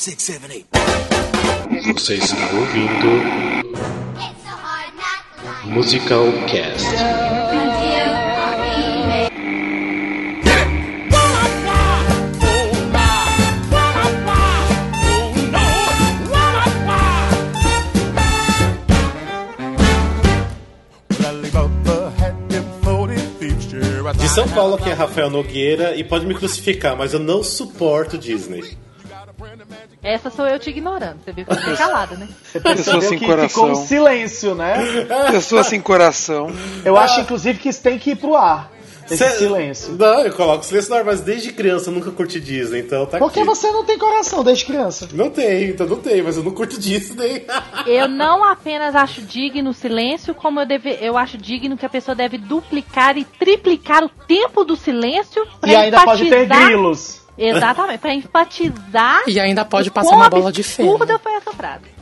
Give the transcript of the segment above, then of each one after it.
six, seven, eight. Você está ouvindo Musical Cast. De São Paulo, aqui é Rafael Nogueira e pode me crucificar, mas eu não suporto Disney. Essa sou eu te ignorando. Você viu que eu fiquei calada, né? Pessoa sem que coração. ficou um silêncio, né? Pessoa sem coração. Eu acho, inclusive, que isso tem que ir pro ar. Esse Cê- silêncio. Não, eu coloco silêncio no ar, mas desde criança eu nunca curti Disney, então tá Porque aqui. você não tem coração desde criança. Não tem, então não tem, mas eu não curto Disney. Eu não apenas acho digno o silêncio, como eu, deve, eu acho digno que a pessoa deve duplicar e triplicar o tempo do silêncio pra E ainda pode ter grilos. Exatamente, pra enfatizar E ainda pode o passar uma bola de feno. absurda foi essa frase.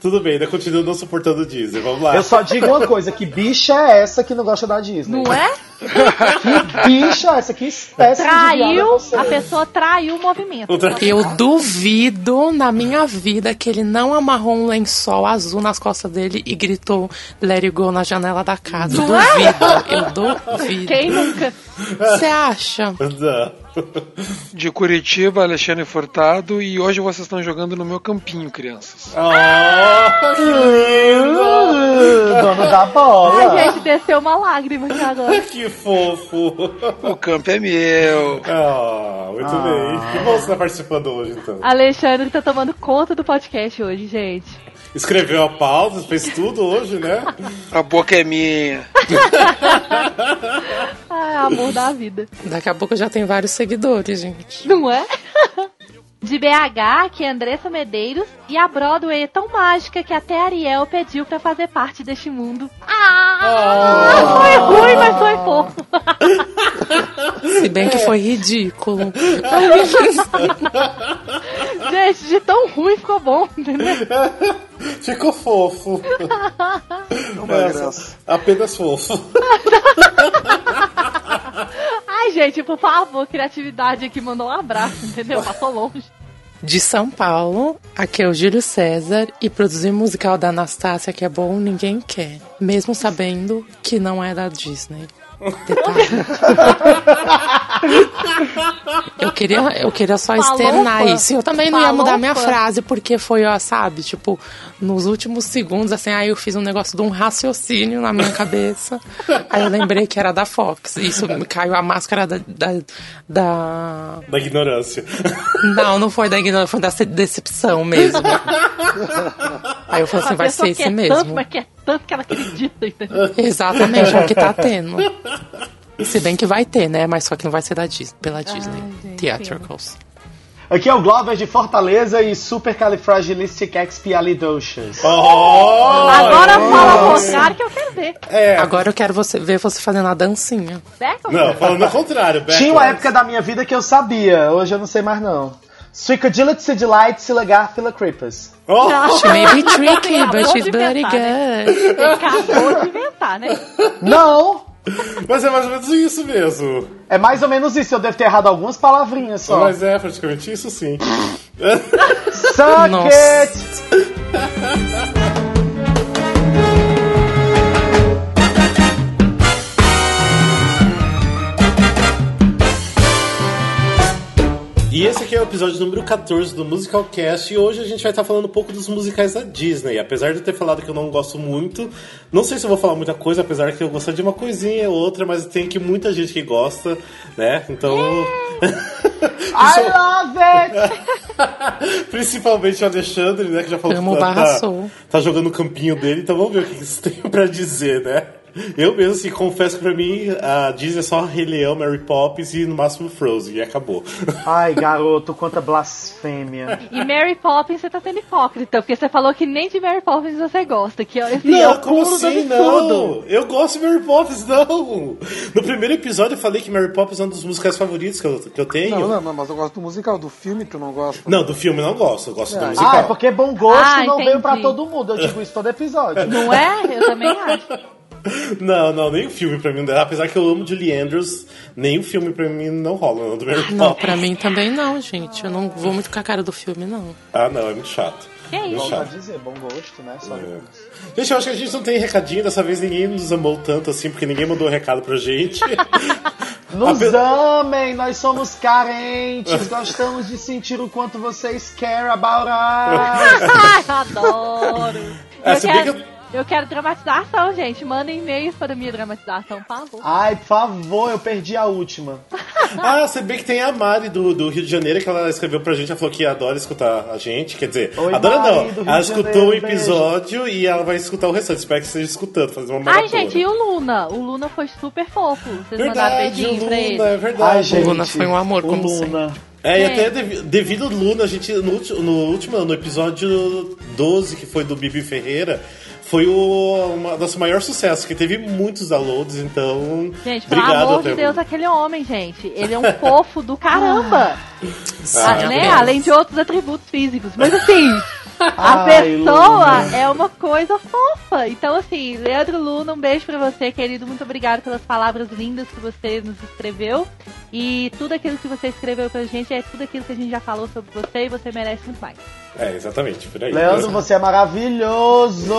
Tudo bem, ainda continuo não suportando Disney. Vamos lá. Eu só digo uma coisa, que bicha é essa que não gosta da Disney? Não é? Que bicha é essa? Que espécie é Traiu, a pessoa traiu o movimento. Eu duvido na minha vida que ele não amarrou um lençol azul nas costas dele e gritou Let it go na janela da casa. Eu duvido. Eu duvido. Quem nunca? Você acha? De Curitiba, Alexandre Furtado. E hoje vocês estão jogando no meu campinho, crianças. Oh, que lindo! Dono da Ai, bola. gente, desceu uma lágrima aqui agora. Que fofo! O campo é meu. Ah, muito bem. Que bom você tá participando hoje, então. Alexandre tá tomando conta do podcast hoje, gente. Escreveu a pauta, fez tudo hoje, né? A boca é minha. Ai, amor da vida. Daqui a pouco já tem vários seguidores, gente. Não é? De BH, que é Andressa Medeiros, e a Broadway é tão mágica que até Ariel pediu pra fazer parte deste mundo. Ah! Foi ruim, mas foi fofo. Se bem que foi ridículo. Gente, de tão ruim ficou bom, entendeu? Ficou fofo. Uma Essa- graça. Apenas fofo. Ai, gente, por favor, criatividade aqui mandou um abraço, entendeu? Passou longe. De São Paulo, aqui é o Júlio César e produzir musical da Anastácia que é bom ninguém quer, mesmo sabendo que não é da Disney. Eu queria, eu queria só externar isso. Eu também não ia mudar minha frase porque foi, ó, sabe, tipo, nos últimos segundos, assim, aí eu fiz um negócio de um raciocínio na minha cabeça. aí eu lembrei que era da Fox. Isso me caiu a máscara da- da, da Da ignorância. não, não foi da ignorância, foi da ce- decepção mesmo. Aí eu falei assim, A vai ser esse mesmo. Tanto, mas quer tanto que ela acredita, entendeu? Exatamente, é o que tá tendo. Se bem que vai ter, né? Mas só que não vai ser da Disney, pela Disney. gente, Theatricals. Aqui é o Glover de Fortaleza e Supercalifragilisticexpialidocious. Oh, Agora fala ao contrário que eu quero ver. é. Agora eu quero você, ver você fazendo a dancinha. Certo? Não, falando ao contrário. Tinha uma backwards. época da minha vida que eu sabia, hoje eu não sei mais não. Suicodilate, Sidilite, Silagarphila Creepers. Oh, She may be tricky, but she's bloody né? good. Acabou de inventar, né? Não! mas é mais ou menos isso mesmo. É mais ou menos isso, eu devo ter errado algumas palavrinhas só. Mas é praticamente isso sim. Suck Nossa. it! E esse aqui é o episódio número 14 do Musical Cast e hoje a gente vai estar falando um pouco dos musicais da Disney. Apesar de eu ter falado que eu não gosto muito, não sei se eu vou falar muita coisa, apesar que eu gostar de uma coisinha ou outra, mas tem aqui muita gente que gosta, né? Então. I love it! Principalmente o Alexandre, né? Que já falou Amo que tá, tá, tá jogando o campinho dele, então vamos ver o que vocês têm pra dizer, né? Eu mesmo, assim, confesso que pra mim a Disney é só Rei Leão, Mary Poppins e no máximo Frozen, e acabou. Ai, garoto, quanta blasfêmia. E Mary Poppins você tá sendo hipócrita, porque você falou que nem de Mary Poppins você gosta. Que assim, é Não, o como do assim? Não! Eu gosto de Mary Poppins, não! No primeiro episódio eu falei que Mary Poppins é um dos musicais favoritos que eu, que eu tenho. Não, não, não, mas eu gosto do musical. Do filme tu não gosta? Não, do filme eu não gosto, eu gosto do Ah, musical. Ah, é porque bom gosto Ah, não veio entendi. pra todo mundo. Eu digo isso todo episódio. Não é? Eu também acho. Não, não, nem o filme pra mim. Apesar que eu amo Julie Andrews, nem o filme pra mim não rola, não, do Mary Não, Poppins. pra mim também não, gente. Eu não vou muito com a cara do filme, não. Ah, não, é muito chato. Que Muito isso? Chato. dizer, bom gosto, né? Só É. Gente, eu acho que a gente não tem recadinho, dessa vez ninguém nos amou tanto assim, porque ninguém mandou recado pra gente. Nos Ape- amem, nós somos carentes, gostamos de sentir o quanto vocês care about us. Ai, adoro. É, eu, quero, eu quero dramatização, gente. Mandem e-mails para minha dramatização, por favor. Ai, por favor, eu perdi a última. Ah, você bem que tem a Mari do, do Rio de Janeiro, que ela escreveu pra gente, ela falou que adora escutar a gente. Quer dizer, Oi, adora Mari, não. Ela escutou o episódio e ela vai escutar o restante. Espero que esteja escutando, fazer uma Ai, maratona. gente, e o Luna? O Luna foi super fofo. Vocês mandaram Verdade, o beijinho pra ele. Luna, é verdade. Ai, gente. Luna foi um amor, o como Luna. É, e até devi- devido ao Luna, a gente, no, no último, no episódio 12, que foi do Bibi Ferreira, foi o uma, nosso maior sucesso, que teve muitos downloads, então. Gente, pelo obrigado amor de Deus, aquele homem, gente. Ele é um fofo do caramba. Ah, né? mesmo. Além de outros atributos físicos. Mas assim, a Ai, pessoa Luna. é uma coisa fofa. Então, assim, Leandro Luna, um beijo pra você, querido. Muito obrigado pelas palavras lindas que você nos escreveu. E tudo aquilo que você escreveu pra gente é tudo aquilo que a gente já falou sobre você e você merece muito mais. É, exatamente, por aí. Leandro, você é maravilhoso!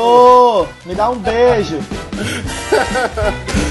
Me dá um beijo.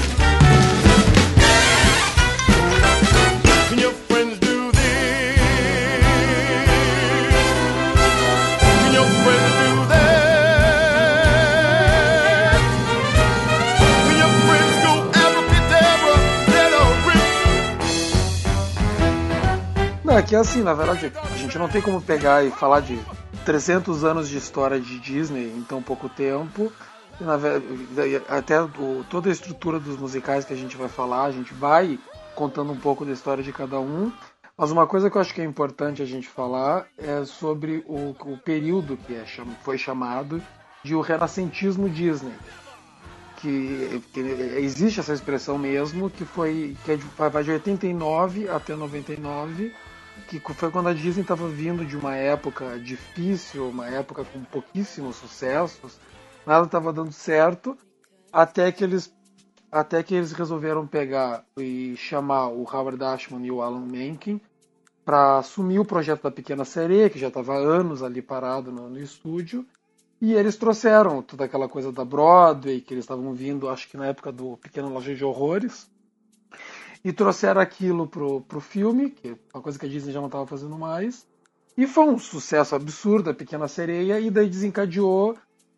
é que assim, na verdade, a gente não tem como pegar e falar de 300 anos de história de Disney em tão pouco tempo. E, na ve- daí, até toda a estrutura dos musicais que a gente vai falar, a gente vai contando um pouco da história de cada um. Mas uma coisa que eu acho que é importante a gente falar é sobre o, o período que é foi chamado de o renascentismo Disney que, que existe essa expressão mesmo, que foi que é vai de 89 até 99, que foi quando a Disney estava vindo de uma época difícil, uma época com pouquíssimos sucessos, nada estava dando certo, até que eles até que eles resolveram pegar e chamar o Howard Ashman e o Alan Menken para assumir o projeto da Pequena Sereia, que já estava anos ali parado no, no estúdio, e eles trouxeram toda aquela coisa da Broadway, que eles estavam vindo, acho que na época do Pequena Loja de Horrores, e trouxeram aquilo pro, pro filme, que é uma coisa que a Disney já não estava fazendo mais, e foi um sucesso absurdo, a Pequena Sereia, e daí desencadeou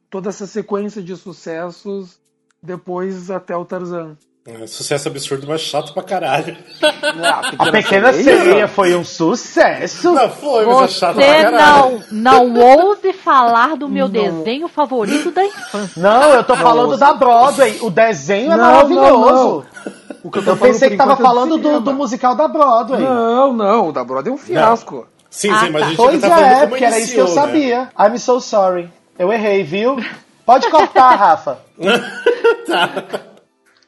toda essa sequência de sucessos depois até o Tarzan. É, sucesso absurdo, mas chato pra caralho. A Pequena Sereia foi um sucesso. Não, foi, mas é chato pra Você caralho. não, não ouse falar do meu Não. desenho favorito da infância. Não, eu tô falando da Broadway. O desenho é Não, maravilhoso. O que Eu, falando pensei que tava é falando do, do musical da Broadway. Não, não, o da Broadway é um fiasco. Sim, Ah, sim, mas tá. a gente Pois tá falando é, como porque era isso que eu né? sabia. I'm so sorry. Eu errei, viu? Pode cortar, Rafa.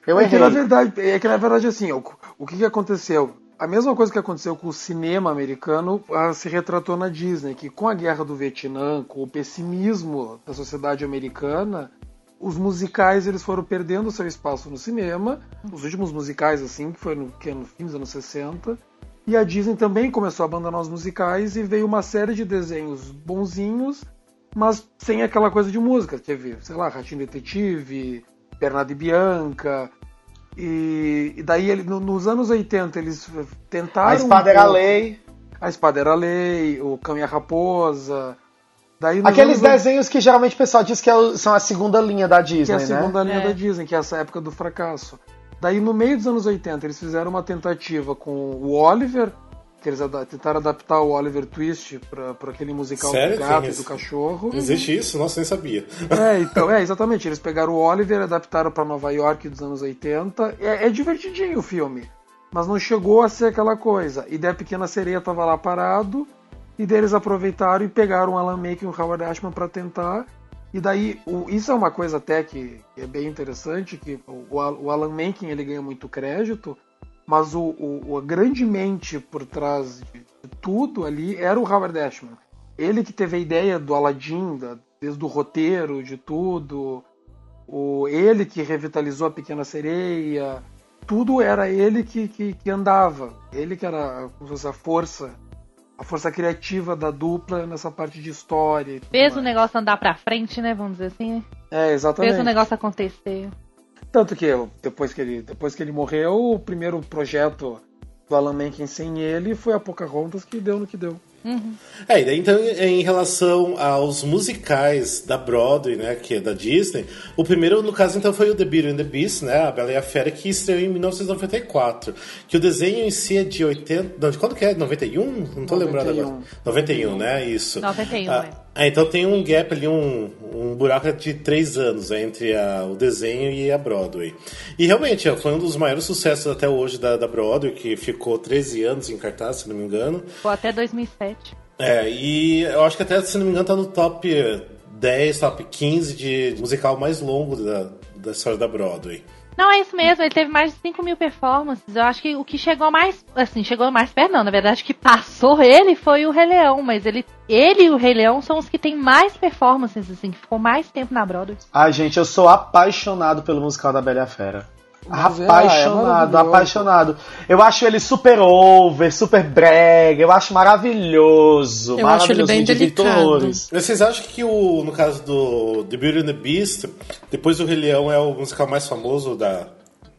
Eu É que, na errei. verdade, é que na verdade assim, o, o que, que aconteceu? A mesma coisa que aconteceu com o cinema americano ah, se retratou na Disney, que com a guerra do Vietnã, com o pessimismo da sociedade americana, os musicais eles foram perdendo seu espaço no cinema, os últimos musicais assim, que foi no, que é no fim dos anos 60, e a Disney também começou a abandonar os musicais e veio uma série de desenhos bonzinhos, mas sem aquela coisa de música. Teve, sei lá, Ratinho Detetive, Bernardo e Bianca. E, e daí, ele, no- nos anos 80, eles tentaram. A espada era a lei. A espada era a lei, o cão e a raposa. Daí, Aqueles anos desenhos que geralmente o pessoal diz que é são a segunda linha da que é Disney, a segunda né? linha É. da Disney, que é essa época do fracasso. Daí, no meio dos anos 80, eles fizeram uma tentativa com o Oliver, que eles ada- tentaram adaptar o Oliver Twist para aquele musical Sério? do gato e do cachorro. Existe isso? Nossa, nem sabia. É, então, é, exatamente. Eles pegaram o Oliver, adaptaram para Nova York dos anos 80. É, é divertidinho o filme, mas não chegou a ser aquela coisa. E daí a Pequena Sereia tava lá parado, e daí eles aproveitaram e pegaram o Alan Menken e o Howard Ashman para tentar. E daí, o- isso é uma coisa até que é bem interessante, que o, o Alan Menken ele ganha muito crédito, mas o, o- a grande mente por trás de, tudo ali era o Howard Ashman. Ele que teve a ideia do Aladdin, da- desde o roteiro, de tudo. o, ele que revitalizou a Pequena Sereia, tudo era ele que, que, que andava. Ele que era a força, a força criativa da dupla nessa parte de história. Fez o negócio andar pra frente, né? Vamos dizer assim. É, exatamente. Fez o negócio acontecer. Tanto que depois que ele, depois que ele morreu, o primeiro projeto do Alan Menken sem ele foi a Pocahontas que deu no que deu. É, e daí então em relação aos musicais da Broadway, né, que é da Disney, o primeiro no caso então foi o The Beauty and the Beast, né, a Bela e a Fera, que estreou em 1994, que o desenho em si é de 80, não, de quando que é? 91? Não tô 91. lembrado agora. 91, né, isso. 91, ah, é. Ah, então tem um gap ali, um, um buraco de três anos né, entre a- o desenho e a Broadway. E realmente, foi um dos maiores sucessos até hoje da, da Broadway, que ficou 13 anos em cartaz, se não me engano. Ficou até 2007. É, e eu acho que até, se não me engano, tá no top 10, top 15 de musical mais longo da, da história da Broadway. Não, é isso mesmo, ele teve mais de 5 mil performances. Eu acho que o que chegou mais. Assim, chegou mais perto, não. Na verdade, o que passou ele foi o Rei Leão, mas ele, ele e o Rei Leão são os que têm mais performances, assim, que ficou mais tempo na Broadway. Ai, gente, eu sou apaixonado pelo musical da Bela e a Fera. Mas é, apaixonado, maravilhoso. apaixonado. Eu acho ele super over, super brega, eu acho maravilhoso. Eu acho ele maravilhoso, bem delicado. Vocês acham que o, no caso do The Beauty and the Beast, depois do Rei Leão é o musical mais famoso da,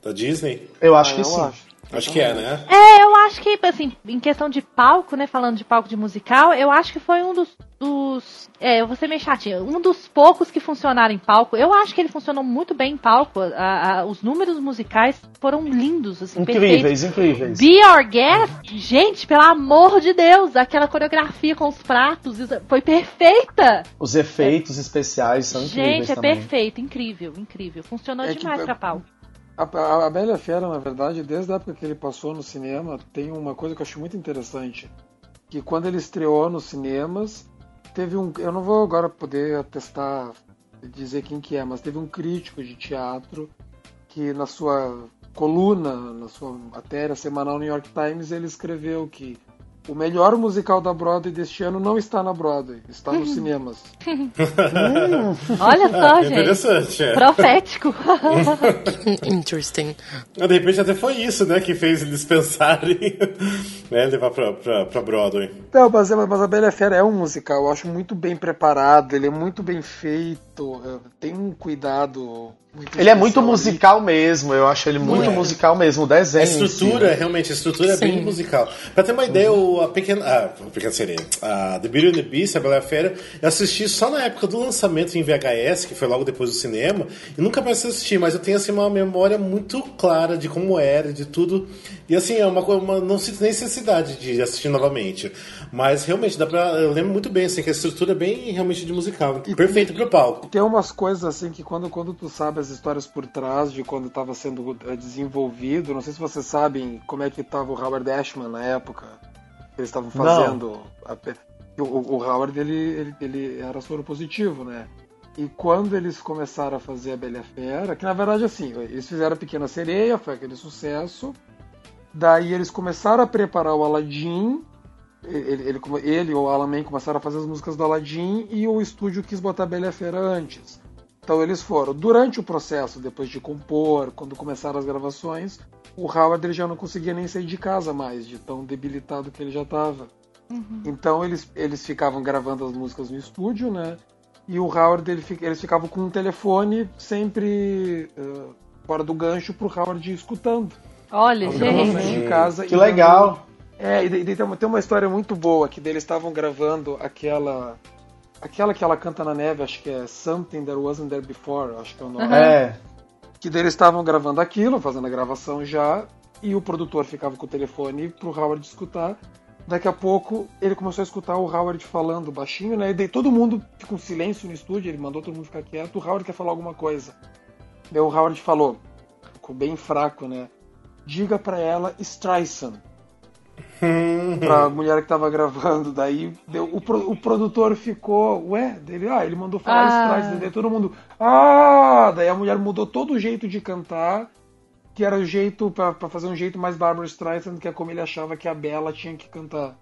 da Disney? Eu acho Ah, que eu sim. acho. Acho que é, né? É, eu acho que, assim, em questão de palco, né? Falando de palco de musical, eu acho que foi um dos. dos é, eu vou ser meio chatinha. Um dos poucos que funcionaram em palco. Eu acho que ele funcionou muito bem em palco. A- a- os números musicais foram lindos, assim, perfeitos. Incríveis, incríveis. Be Our Guest, gente, pelo amor de Deus, aquela coreografia com os pratos foi perfeita. Os efeitos especiais são incríveis Gente, é também. perfeito, incrível, incrível. Funcionou É que- demais pra pau. A, a, Bela Fera, na verdade, desde a época que ele passou no cinema, tem uma coisa que eu acho muito interessante. Que quando ele estreou nos cinemas, teve um. Eu não vou agora poder atestar, dizer quem que é, mas teve um crítico de teatro que na sua coluna, na sua matéria semanal no New York Times, ele escreveu que o melhor musical da Broadway deste ano não está na Broadway, está nos cinemas. Olha só, gente. Interessante, é. Profético. Interesting. De repente até foi isso, né, que fez eles pensarem né, levar pra, pra, pra Broadway. Não, mas, mas a Bela e Fera é um musical, eu acho muito bem preparado, ele é muito bem feito, é, tem um cuidado muito Ele é muito especial ali. musical mesmo, eu acho ele muito Muito. musical mesmo, o desenho. A em si. estrutura, realmente, a estrutura é bem Sim. musical. Pra ter uma ideia, o, a pequena. Ah, a pequena sereia. A The Beauty and the Beast, a Bela e Fera, eu assisti só na época do lançamento em VHS, que foi logo depois do cinema, e nunca mais assisti, mas eu tenho assim uma memória muito clara de como era, de tudo. E assim, é uma coisa. Não sinto necessidade de assistir novamente. Mas realmente, dá pra. Eu lembro muito bem, assim, que a estrutura é bem realmente de musical. Perfeito pro palco. Tem umas coisas assim que quando, quando tu sabe as histórias por trás de quando estava sendo eh, desenvolvido, não sei se vocês sabem como é que estava o Howard Ashman na época. Eles estavam fazendo. a o, o- Howard ele, ele, ele era soro positivo, né? E quando eles começaram a fazer a Bela Fera, que na verdade assim, eles fizeram a Pequena Sereia, foi aquele sucesso. Daí eles começaram a preparar o Aladdin. Ele, ele, ele ou o Alan May começaram a fazer as músicas do Aladdin e o estúdio quis botar a Bela Fera antes. Então eles foram. Durante o processo, depois de compor, quando começaram as gravações, o Howard ele já não conseguia nem sair de casa mais, de tão debilitado que ele já estava. Então eles, eles ficavam gravando as músicas no estúdio, né? E o Howard, ele, eles ficavam com um telefone sempre eh, fora do gancho pro Howard ir escutando. Olha, gente. de casa. Que e legal. é, e daí tem uma, tem uma história muito boa que deles estavam gravando aquela. Aquela que ela canta na neve, acho que é Something That Wasn't There Before, acho que é o nome. É. Que daí eles estavam gravando aquilo, fazendo a gravação já, e o produtor ficava com o telefone pro Howard escutar. Daqui a pouco ele começou a escutar o Howard falando baixinho, né? E daí todo mundo fica um silêncio no estúdio, ele mandou todo mundo ficar quieto, o Howard quer falar alguma coisa. Daí o Howard falou, ficou bem fraco, né? Diga pra ela Streisand. Pra mulher que tava gravando, daí deu, o, pro- o produtor ficou, ué, dele, ah, ele mandou falar Ah. Daí todo mundo, ah, daí a mulher mudou todo o jeito de cantar, que era o jeito pra pra fazer um jeito mais Barbara Streisand, que é como ele achava que a Bela tinha que cantar.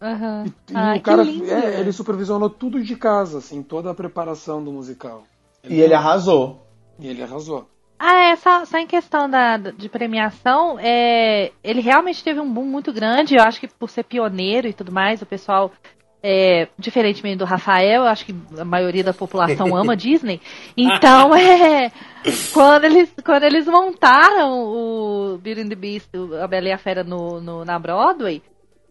Aham. E, e Ai, o cara, que lindo. é, ele supervisionou tudo de casa, assim, toda a preparação do musical. E ele arrasou. E ele arrasou. Ah, é, só, só em questão da, de premiação, é, ele realmente teve um boom muito grande. Eu acho que por ser pioneiro e tudo mais, o pessoal, é, diferentemente do Rafael, eu acho que a maioria da população ama Disney. Então, é, quando eles, quando eles montaram o Beauty and the Beast, a Bela e a Fera no, no- na Broadway,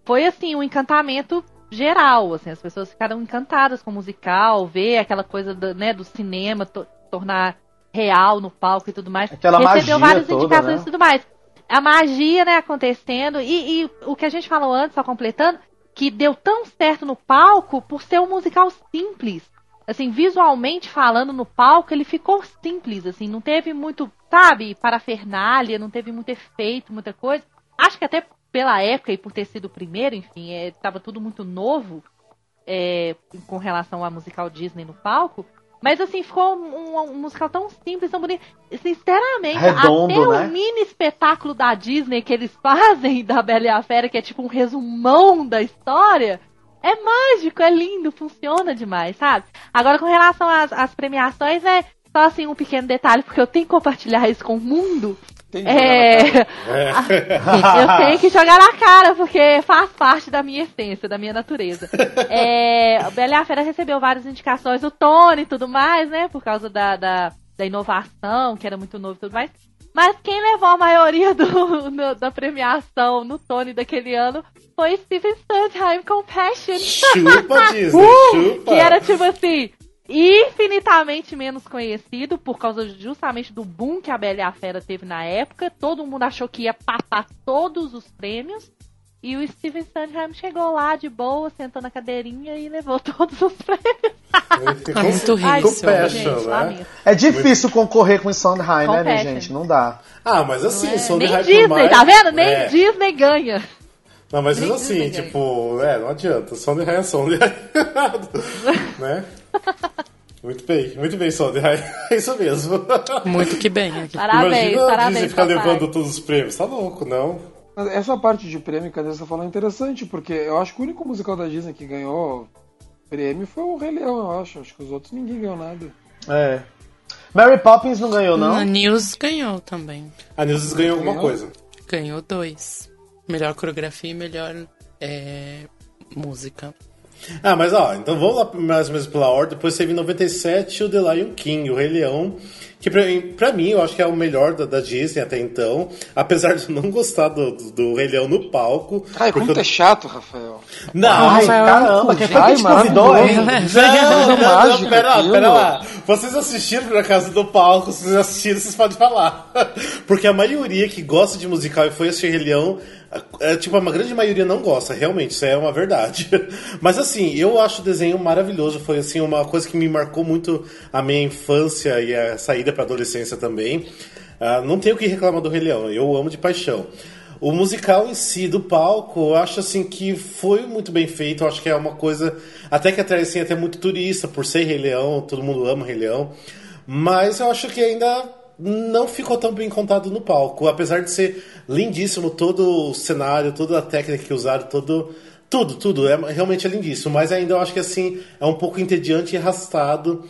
foi assim, um encantamento geral, assim, as pessoas ficaram encantadas com o musical, ver aquela coisa do, né, do cinema to- tornar real no palco e tudo mais. Aquela Recebeu várias toda, indicações né? e tudo mais. A magia, né, acontecendo, e, e o que a gente falou antes, só completando, que deu tão certo no palco por ser um musical simples. Assim, visualmente falando no palco, ele ficou simples, assim, não teve muito, sabe, parafernália, não teve muito efeito, muita coisa. Acho que até pela época e por ter sido o primeiro, enfim, estava tudo muito novo é, com relação ao musical Disney no palco. Mas assim, ficou um, um musical tão simples, tão bonito. Sinceramente, Redondo, até né? o mini espetáculo da Disney que eles fazem da Bela e a Fera, que é tipo um resumão da história, é mágico, é lindo, funciona demais, sabe? Agora, com relação às, às premiações, é só assim um pequeno detalhe, porque eu tenho que compartilhar isso com o mundo. Tem que jogar na É, cara. eu tenho que jogar na cara, porque faz parte da minha essência, da minha natureza. É, o Bela e a Fera recebeu várias indicações, o Tony e tudo mais, né? Por causa da, da, da inovação, que era muito novo e tudo mais. Mas quem levou a maioria do, no- da premiação no Tony daquele ano foi Steven Sondheim Compassion. Chupa, Disney, chupa. Que era tipo assim, infinitamente menos conhecido por causa justamente do boom que a Bela e a Fera teve na época. Todo mundo achou que ia papar todos os prêmios. E o Steven Sondheim chegou lá de boa, sentou na cadeirinha e levou todos os prêmios. É muito rico. Né? É difícil concorrer com o Sondheim, né, gente? Não dá. Ah, mas assim, É, Sondheim nem por Disney, mais- tá vendo? Nem É. Disney ganha. Não, mas Nem assim, Disney tipo, é, não adianta. Sondheim é Sondheim. né? Muito bem, muito bem, Sondheim. É isso mesmo. Muito que bem. Parabéns, Imagina a parabéns. Disney ficar papai. levando todos os prêmios. Tá louco, não? Essa parte de prêmio que a Andressa falou é interessante, porque eu acho que o único musical da Disney que ganhou prêmio foi o Rei Leão, eu acho. Acho que os outros ninguém ganhou nada. É. Mary Poppins não ganhou, não? A News ganhou também. A Nilces ganhou alguma Ganhou? coisa. Ganhou dois. Melhor coreografia e melhor é, música. Ah, mas ó, então vamos lá mais ou menos pela ordem. Depois teve em 97 o The Lion King, o Rei Leão. Que pra, mim- pra mim, eu acho que é o melhor da, da Disney até então. Apesar de eu não gostar do, do, do Rei Leão no palco. Ai, porque como tu é eu- chato, Rafael. Não, Ai, Rafael, caramba, quem foi que te convidou, hein? Não, não, não, mágico pera, aquilo. pera lá. Vocês assistiram na casa do palco, vocês assistiram, vocês podem falar. Porque a maioria que gosta de musical e foi assistir Rei Leão, é, tipo, a grande maioria não gosta, realmente, isso é uma verdade. Mas assim, eu acho o desenho maravilhoso, foi assim, uma coisa que me marcou muito a minha infância e a saída pra adolescência também. Ah, não tenho o que reclamar do Rei Leão, eu amo de paixão. O musical em si, do palco, eu acho assim que foi muito bem feito. Eu acho que é uma coisa até que atrai assim, até muito turista, por ser Rei Leão, todo mundo ama Rei Leão. Mas eu acho que ainda não ficou tão bem contado no palco. Apesar de ser lindíssimo todo o cenário, toda a técnica que usaram, todo. Tudo, tudo, é, realmente é lindíssimo, mas ainda eu acho que assim é um pouco entediante e arrastado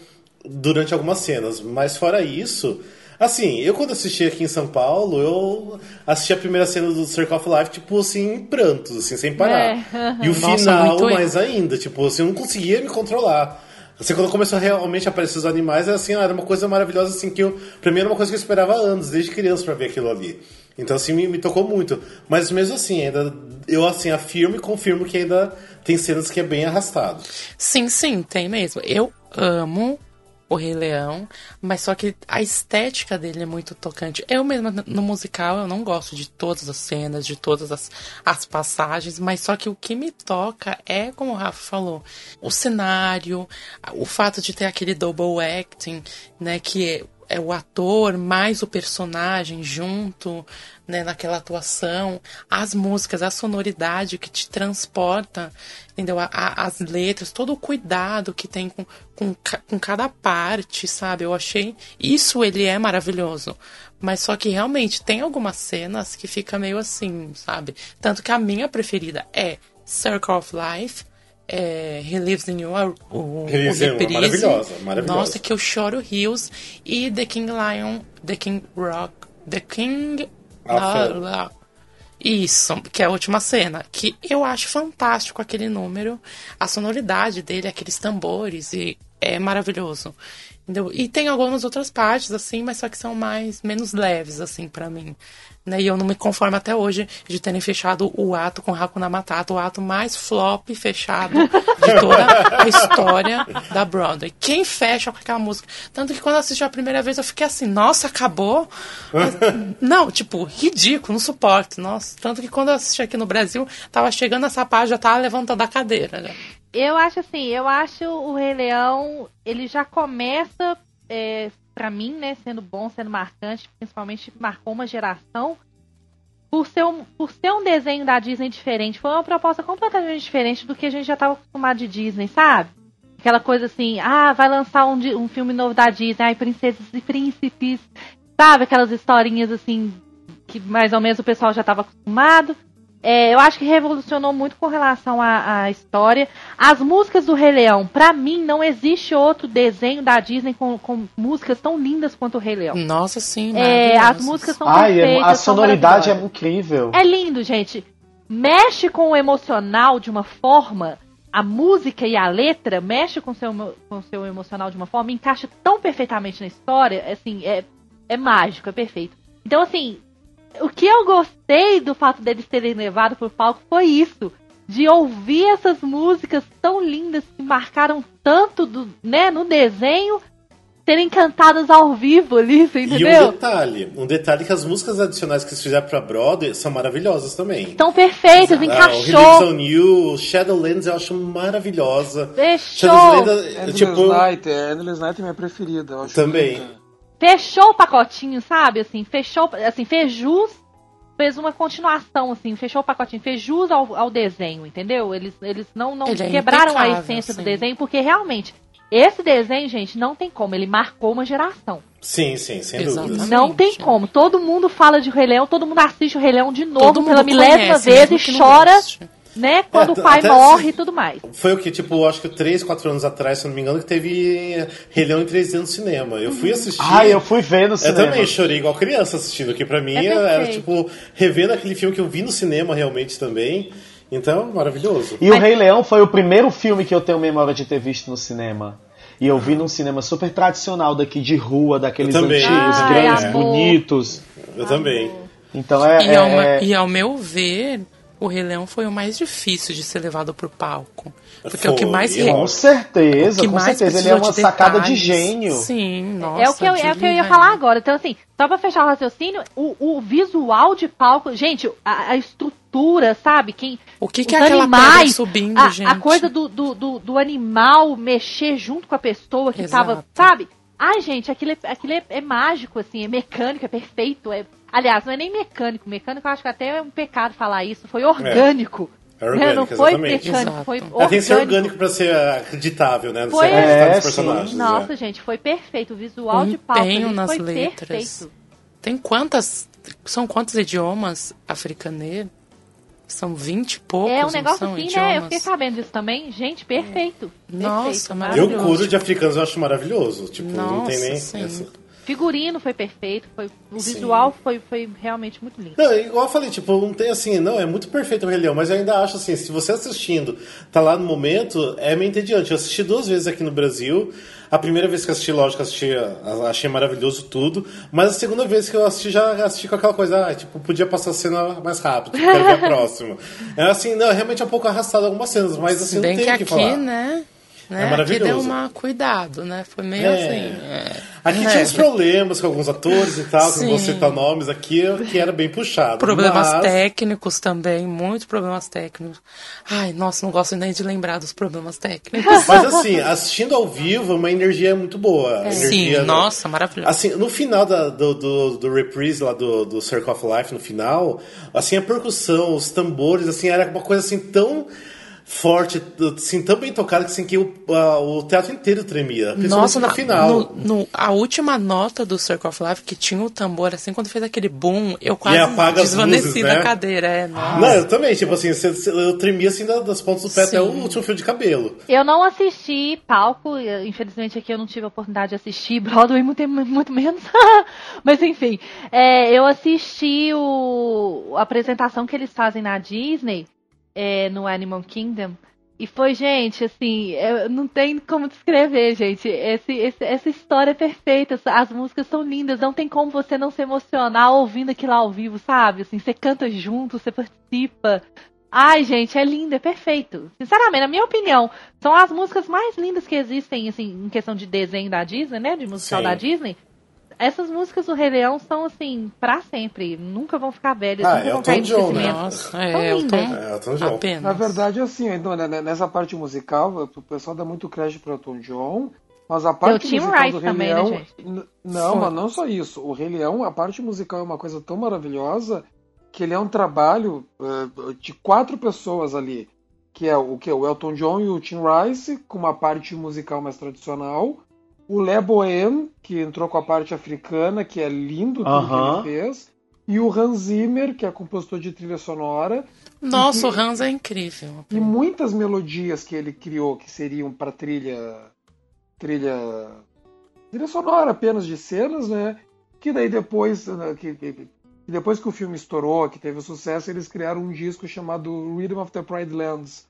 durante algumas cenas. Mas fora isso, assim, eu quando assisti aqui em São Paulo, eu assisti a primeira cena do Circle of Life, tipo assim, em prantos, assim, sem parar. É. E o Nossa, final, mais ainda, tipo, assim, eu não conseguia me controlar. Assim, quando começou a realmente aparecer os animais, era assim, ah, era uma coisa maravilhosa, assim, que eu, pra mim era uma coisa que eu esperava anos, desde criança, pra ver aquilo ali. Então, assim, me, me tocou muito. Mas mesmo assim, ainda, eu, assim, afirmo e confirmo que ainda tem cenas que é bem arrastado. Sim, sim, tem mesmo. Eu amo o Rei Leão, mas só que a estética dele é muito tocante. Eu mesma, no musical, eu não gosto de todas as cenas, de todas as, as passagens, mas só que o que me toca é, como o Rafa falou, o cenário, o fato de ter aquele double acting, né, que é é o ator mais o personagem junto, né, naquela atuação, as músicas, a sonoridade que te transporta, entendeu? A- a- as letras, todo o cuidado que tem com, com, com cada parte, sabe? Eu achei isso ele é maravilhoso. Mas só que realmente tem algumas cenas que fica meio assim, sabe? Tanto que a minha preferida é Circle of Life, é, He Lives in You, a- o, He Lives o reprise. maravilhosa, maravilhosa. Nossa, que eu choro rios. E The King Lion, The King Rock, The King... Ah. Isso, que é a última cena. Que eu acho fantástico aquele número. A sonoridade dele, aqueles tambores, e é maravilhoso. Entendeu? E tem algumas outras partes, assim, mas só que são mais, menos leves, assim, pra mim. Né? E eu não me conformo até hoje de terem fechado o ato com Hakuna Matata, o ato mais flop fechado de toda a história da Broadway. Quem fecha com aquela música? Tanto que quando eu assisti a primeira vez eu fiquei assim, nossa, acabou? Não, tipo, ridículo, não suporto. Nossa, tanto que quando eu assisti aqui no Brasil, tava chegando essa parte, já tava levantando a cadeira. né? Eu acho assim, eu acho o Rei Leão, ele já começa, é, para mim, né, sendo bom, sendo marcante, principalmente marcou uma geração, por ser, um, por ser um desenho da Disney diferente. Foi uma proposta completamente diferente do que a gente já estava acostumado de Disney, sabe? Aquela coisa assim, ah, vai lançar um, um filme novo da Disney, ai, princesas e príncipes, sabe? Aquelas historinhas assim, que mais ou menos o pessoal já estava acostumado. É, eu acho que revolucionou muito com relação à, à história. As músicas do Rei Leão, pra mim, não existe outro desenho da Disney com, com músicas tão lindas quanto o Rei Leão. Nossa, sim, É, as músicas são Ai, é- perfeitas. a são sonoridade é incrível. É lindo, gente. Mexe com o emocional de uma forma. A música e a letra mexe com o seu, o seu emocional de uma forma, encaixa tão perfeitamente na história, assim, é, é mágico, é perfeito. Então, assim, o que eu gostei do fato deles terem levado pro palco foi isso. De ouvir essas músicas tão lindas que marcaram tanto do, né, no desenho, serem cantadas ao vivo ali, você E entendeu? um detalhe, um detalhe que as músicas adicionais que eles fizeram pra Broadway são maravilhosas também. Estão perfeitas, Ah, o encaixou. Lives on You, Shadowlands eu acho maravilhosa. Fechou. Shadowlands, Endless tipo, Night, é, Endless Night é minha preferida. Eu acho Também. linda. Fechou o pacotinho, sabe? Assim, fechou, assim, fez jus, fez uma continuação, assim, fechou o pacotinho, fez jus ao, ao desenho, entendeu? Eles, eles não, não Ele é quebraram a impecável, essência do desenho, porque realmente, esse desenho, gente, não tem como, ele marcou uma geração. sim, sim, sem Exatamente. dúvida. Não tem como. Todo mundo fala de Rei Leão, todo mundo assiste o Rei Leão de novo pela milésima vez e chora, goste. Né? Quando É, o pai até morre assim- e tudo mais. Foi o que, tipo, acho que 3, 4 anos atrás, se eu não me engano, que teve Rei Leão em 3D no cinema. Eu fui assistir. Ai, eu fui ver no Eu cinema. também chorei igual criança assistindo, que pra mim É era tipo revendo aquele filme que eu vi no cinema realmente também. Então, maravilhoso. E o Rei Leão foi o primeiro filme que eu tenho memória de ter visto no cinema. E eu vi num cinema super tradicional daqui de rua, daqueles Eu também. antigos, Ai, grandes, amor. bonitos. Eu também. Então é. E, é- ao, ma- é- e ao meu ver, o Rei Leão foi o mais difícil de ser levado pro palco. Porque é o que Foi, mais... Com certeza, que com mais certeza. Ele é uma de sacada de gênio. Sim, nossa. é o que eu, é o que eu ia falar agora. Então, assim, só pra fechar o raciocínio, o, o visual de palco, gente, a, a estrutura, sabe? Quem, O que, os que é aquela pedra animais, subindo, a, gente? a coisa do, do, do, do animal mexer junto com a pessoa que Exato. tava, sabe? Ai, gente, aquilo, é, aquilo é, é mágico, assim, é mecânico, é perfeito. É... Aliás, não é nem mecânico. Mecânico eu acho que até é um pecado falar isso. Foi orgânico. É né? orgânico, Não foi exatamente. mecânico, Exato. foi Ela orgânico. tem que ser orgânico pra ser acreditável, né? Foi- Ser acreditável É, nos personagens. sim. Nossa, né? gente, foi perfeito. O visual O de ali nas foi letras. perfeito. Tem quantas... São quantos idiomas africaneiros? São 20 e poucos, É um negócio assim, idiomas? né? Eu fiquei sabendo disso também. Gente, perfeito. Nossa, perfeito, maravilhoso. o coro de africanos eu acho maravilhoso. Tipo, não tem Nossa, nem. sim. essa- Figurino foi perfeito, foi, o Sim. visual foi, foi realmente muito lindo. Não, igual eu falei, tipo, não tem assim, não, é muito perfeito o Rei Leão, mas eu ainda acho assim, se você assistindo, tá lá no momento, é meio entediante. Eu assisti duas vezes aqui no Brasil. A primeira vez que eu assisti, lógico, eu assisti, achei maravilhoso tudo. Mas a segunda vez que eu assisti, já assisti com aquela coisa, ah, tipo, podia passar a cena mais rápido, quero ver a próxima. É assim, não, realmente é um pouco arrastado algumas cenas, mas assim, bem não que tem o que aqui, falar. né? Né? É aqui maravilhoso. deu uma cuidado, né? Foi meio É. assim. é. Aqui É. tinha uns problemas com alguns atores e tal, que não vou Sim. citar nomes aqui, que era bem puxado. Problemas mas... técnicos também, muitos problemas técnicos. Ai, nossa, não gosto nem de lembrar dos problemas técnicos. Mas assim, assistindo ao vivo, uma energia muito boa. Sim, Energia, nossa, maravilhoso. Assim, no final da- do, do, do reprise lá do, do Circle of Life, no final, assim, a percussão, os tambores, assim, era uma coisa assim tão forte, assim, tão bem tocada que, assim, que o, a- o teatro inteiro tremia. Nossa, no na- final. no- no- a última nota do Circle of Life, que tinha o tambor, assim, quando fez aquele boom, eu quase desvaneci luzes, da né? cadeira. É, nossa. Não, eu também, tipo assim, eu tremia assim da- das pontas do pé até o Sim. último fio de cabelo. Eu não assisti palco, infelizmente aqui eu não tive a oportunidade de assistir Broadway, muito, muito menos. Mas enfim, é, eu assisti o, a apresentação que eles fazem na Disney, é, no Animal Kingdom. E foi, gente, assim, não tem como descrever, gente. Esse, esse- essa história é perfeita. As músicas são lindas. Não tem como você não se emocionar ouvindo aquilo ao vivo, sabe? Assim, você canta junto, você participa. Ai, gente, é lindo, é perfeito. Sinceramente, na minha opinião, são as músicas mais lindas que existem, assim, em questão de desenho da Disney, né? De musical Sim. da Disney. Essas músicas do Rei Leão são, assim, pra sempre. Nunca vão ficar velhas, Ah, nunca é vão o cair John, né? Nossa, é, eu tô lindas. É, Elton John. apenas. Na verdade, assim, então, né, né, nessa parte musical, o pessoal dá muito crédito para Elton John, mas a parte Tim musical Rice do Rei também, né, Leão. gente? n- não, Foi. mas não só isso. O Rei Leão, a parte musical é uma coisa tão maravilhosa que ele é um trabalho eh, de quatro pessoas ali. Que é o que? O Elton John e o Tim Rice, com uma parte musical mais tradicional. O Le Bohème, que entrou com a parte africana, que é lindo tudo que ele fez. E o Hans Zimmer, que é compositor de trilha sonora. Nossa, o Hans é incrível. E muitas melodias que ele criou que seriam para trilha trilha trilha sonora apenas de cenas, né? Que daí depois né, que, que- que depois que o filme estourou, que teve sucesso, eles criaram um disco chamado Rhythm of the Pride Lands,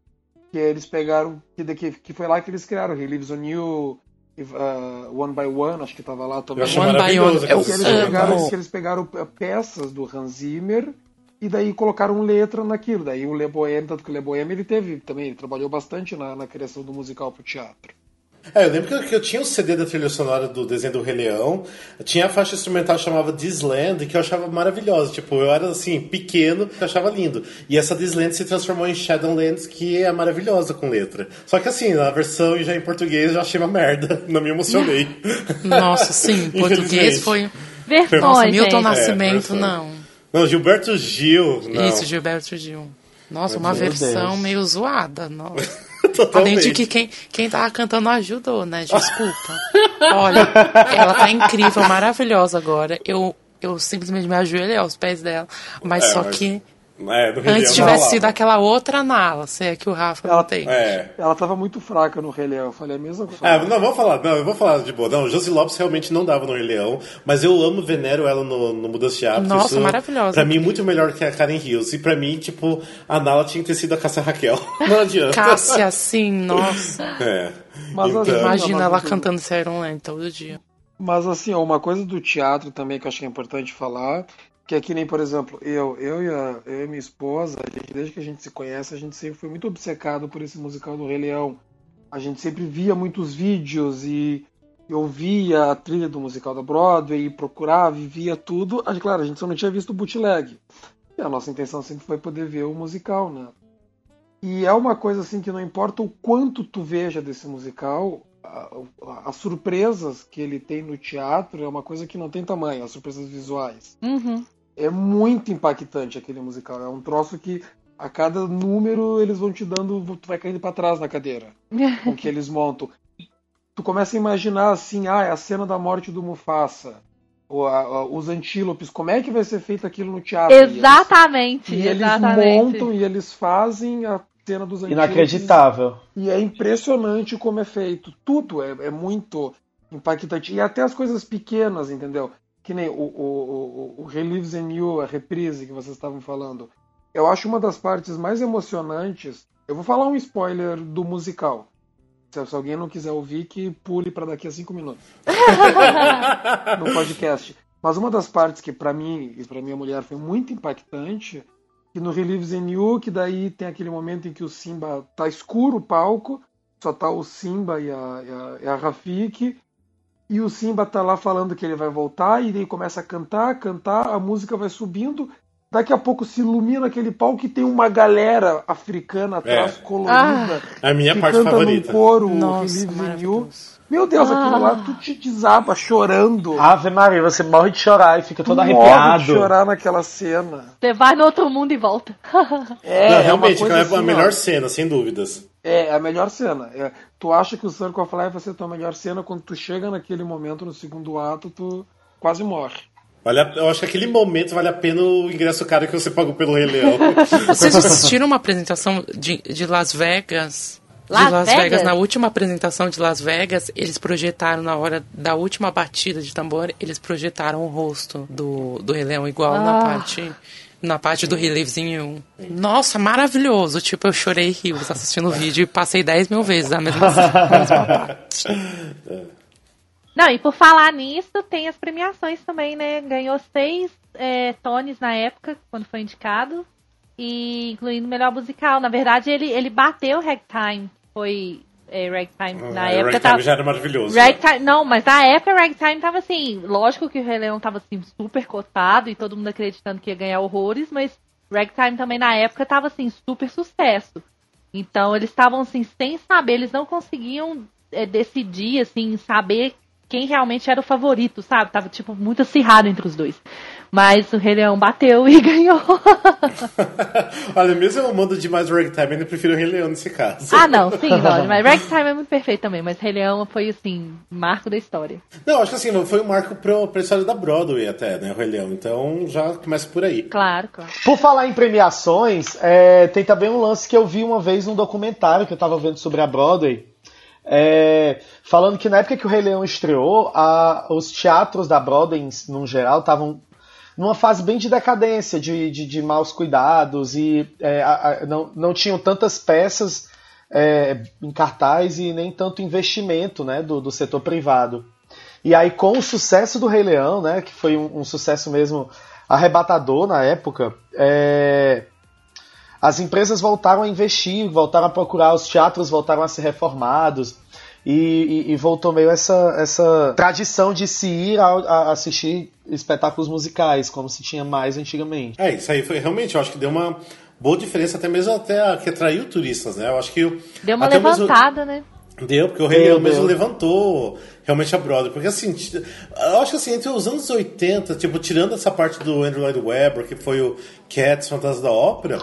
que eles pegaram que daqui que foi lá que eles criaram He Lives on You, uh, One by One, acho que tava lá também. Eu acho One by One, Que eles, pegaram, eles pegaram uh, peças do Hans Zimmer e daí colocaram letra naquilo. Daí o Le Bohème, tanto que o Le Bohème ele teve também, ele trabalhou bastante na, na criação do musical pro teatro. É, eu lembro que eu, que eu tinha o CD da trilha sonora do desenho do Rei Leão, tinha a faixa instrumental que chamava This Land, que eu achava maravilhosa. Tipo, eu era assim, pequeno, eu achava lindo. E essa This Land se transformou em Shadowlands, que é maravilhosa com letra. Só que assim, na versão já em português eu já achei uma merda, não me emocionei. Nossa, sim, português foi. Versões, Nossa. Milton É, Nascimento, versões. não. Não, Gilberto Gil, não. Isso, Gilberto Gil. Nossa, uma Meu versão Deus. meio zoada. Nossa. Além de que quem, quem tava cantando ajudou, né? Desculpa. Olha, ela tá incrível, maravilhosa agora. Eu, eu simplesmente me ajoelhei aos pés dela. Mas É, só mas- que É, do Rei antes Leão tivesse sido aquela outra Nala, se é que o Rafa Ela- não tem. É. Ela tava muito fraca no Rei Leão, eu falei a mesma coisa. Ah, não, vamos falar, não, eu vou falar de boa. Não, Josi Lopes realmente não dava no Rei Leão, mas eu amo, venero ela no, no Mudança de Hábito. Nossa, Isso, maravilhosa. Pra mim, muito melhor que a Karen Hills. E pra mim, tipo, a Nala tinha que ter sido a Cássia Raquel. Não adianta. Cássia, assim, nossa. É. Mas Então- assim, Imagina mas ela assim, cantando Siren Land todo dia. Mas assim, ó, uma coisa do teatro também que eu acho que é importante falar, que é que nem, por exemplo, eu, eu, e, a, eu e minha esposa, gente, desde que a gente se conhece, a gente sempre foi muito obcecado por esse musical do Rei Leão. A gente sempre via muitos vídeos e eu via a trilha do musical da Broadway procurava e via tudo. Claro, a gente só não tinha visto o bootleg. E a nossa intenção sempre foi poder ver o musical, né? E é uma coisa assim que não importa o quanto tu veja desse musical, as surpresas que ele tem no teatro é uma coisa que não tem tamanho, as surpresas visuais. Uhum. É muito impactante aquele musical. É um troço que a cada número eles vão te dando, tu vai caindo pra trás na cadeira com que eles montam. Tu começa a imaginar assim, ah, é a cena da morte do Mufasa, ou a- a- os antílopes, como é que vai ser feito aquilo no teatro? E eles- Exatamente, E eles, exatamente. montam e eles fazem a cena dos antílopes. Inacreditável. E é impressionante como é feito. Tudo é, é muito impactante. E até as coisas pequenas, entendeu? Que nem o, o, o, o Relives in You, a reprise que vocês estavam falando. Eu acho uma das partes mais emocionantes. Eu vou falar um spoiler do musical. Se, alguém não quiser ouvir, que pule para daqui a cinco minutos. no podcast. Mas uma das partes que para mim e para minha mulher foi muito impactante, que no Relives in You, que daí tem aquele momento em que o Simba tá escuro o palco, só tá o Simba e a, e a, e a Rafik, e o Simba tá lá falando que ele vai voltar, e daí começa a cantar, cantar, a música vai subindo, Daqui a pouco se ilumina aquele palco e tem uma galera africana atrás, É. colorida. A minha que parte canta favorita. num coro, Nossa, Meu Deus, aquilo lá tu te desaba chorando. Ave Maria, você morre de chorar e fica todo Tu morre arrepiado. de chorar naquela cena. Você vai no outro mundo e volta. É, Não, é realmente, coisa é a assim, melhor ó. cena, sem dúvidas. É, a melhor cena. É, tu acha que o Circle of Life vai ser a tua melhor cena, quando tu chega naquele momento, no segundo ato, tu quase morre. Vale a- eu acho que aquele momento vale a pena o ingresso caro que você pagou pelo Rei Leão. Vocês assistiram uma apresentação de, de Las Vegas? Las de Las Vegas? Vegas? na última apresentação de Las Vegas, eles projetaram na hora da última batida de tambor, eles projetaram o rosto do, do Rei Leão igual na Ah. parte na parte do He Lives in You. Nossa, maravilhoso! Tipo, eu chorei rios assistindo o vídeo e passei 10 mil vezes a mesma, a mesma parte. Não, e por falar nisso, tem as premiações também, né? Ganhou seis é, Tonys na época, quando foi indicado. E incluindo melhor musical. Na verdade, ele, ele bateu Ragtime. Foi é, Ragtime na Ah, época. Ragtime tava- já era maravilhoso. Ragtime, não, mas na época Ragtime tava assim, lógico que o Rei Leão tava assim, super cotado e todo mundo acreditando que ia ganhar horrores, mas Ragtime também na época tava assim, super sucesso. Então eles estavam assim, sem saber, eles não conseguiam é, decidir, assim, saber quem realmente era o favorito, sabe? Tava tipo muito acirrado entre os dois. Mas o Rei Leão bateu e ganhou. Olha, mesmo eu mando demais o Ragtime, eu ainda prefiro o Rei Leão nesse caso. ah, não, sim, lógico. Mas Ragtime é muito perfeito também, mas Rei Leão foi assim, marco da história. Não, acho que assim, foi um marco pro, pra história da Broadway até, né, o Rei Leão. Então já começa por aí. Claro, claro. Por falar em premiações, é, tem também um lance que eu vi uma vez num documentário que eu tava vendo sobre a Broadway. é, falando que na época que o Rei Leão estreou, a- os teatros da Broadway, no geral, estavam numa fase bem de decadência, de, de, de maus cuidados, e é, a- a- não, não tinham tantas peças é, em cartaz e nem tanto investimento né, do, do setor privado. E aí, com o sucesso do Rei Leão, né, que foi um, um sucesso mesmo arrebatador na época, é, as empresas voltaram a investir, voltaram a procurar, os teatros voltaram a ser reformados. E, e- e voltou meio essa, essa tradição de se ir a, a assistir espetáculos musicais, como se tinha mais antigamente. É, isso aí foi realmente, eu acho que deu uma boa diferença, até mesmo até que atraiu turistas, né? Eu acho que. Deu uma até mesmo- levantada, né? Deu, porque o Rei Leão mesmo levantou realmente a Broadway. Porque assim, eu acho que assim, entre os anos 80, tipo, tirando essa parte do Andrew Lloyd Webber, que foi o Cats, Fantasma da Ópera,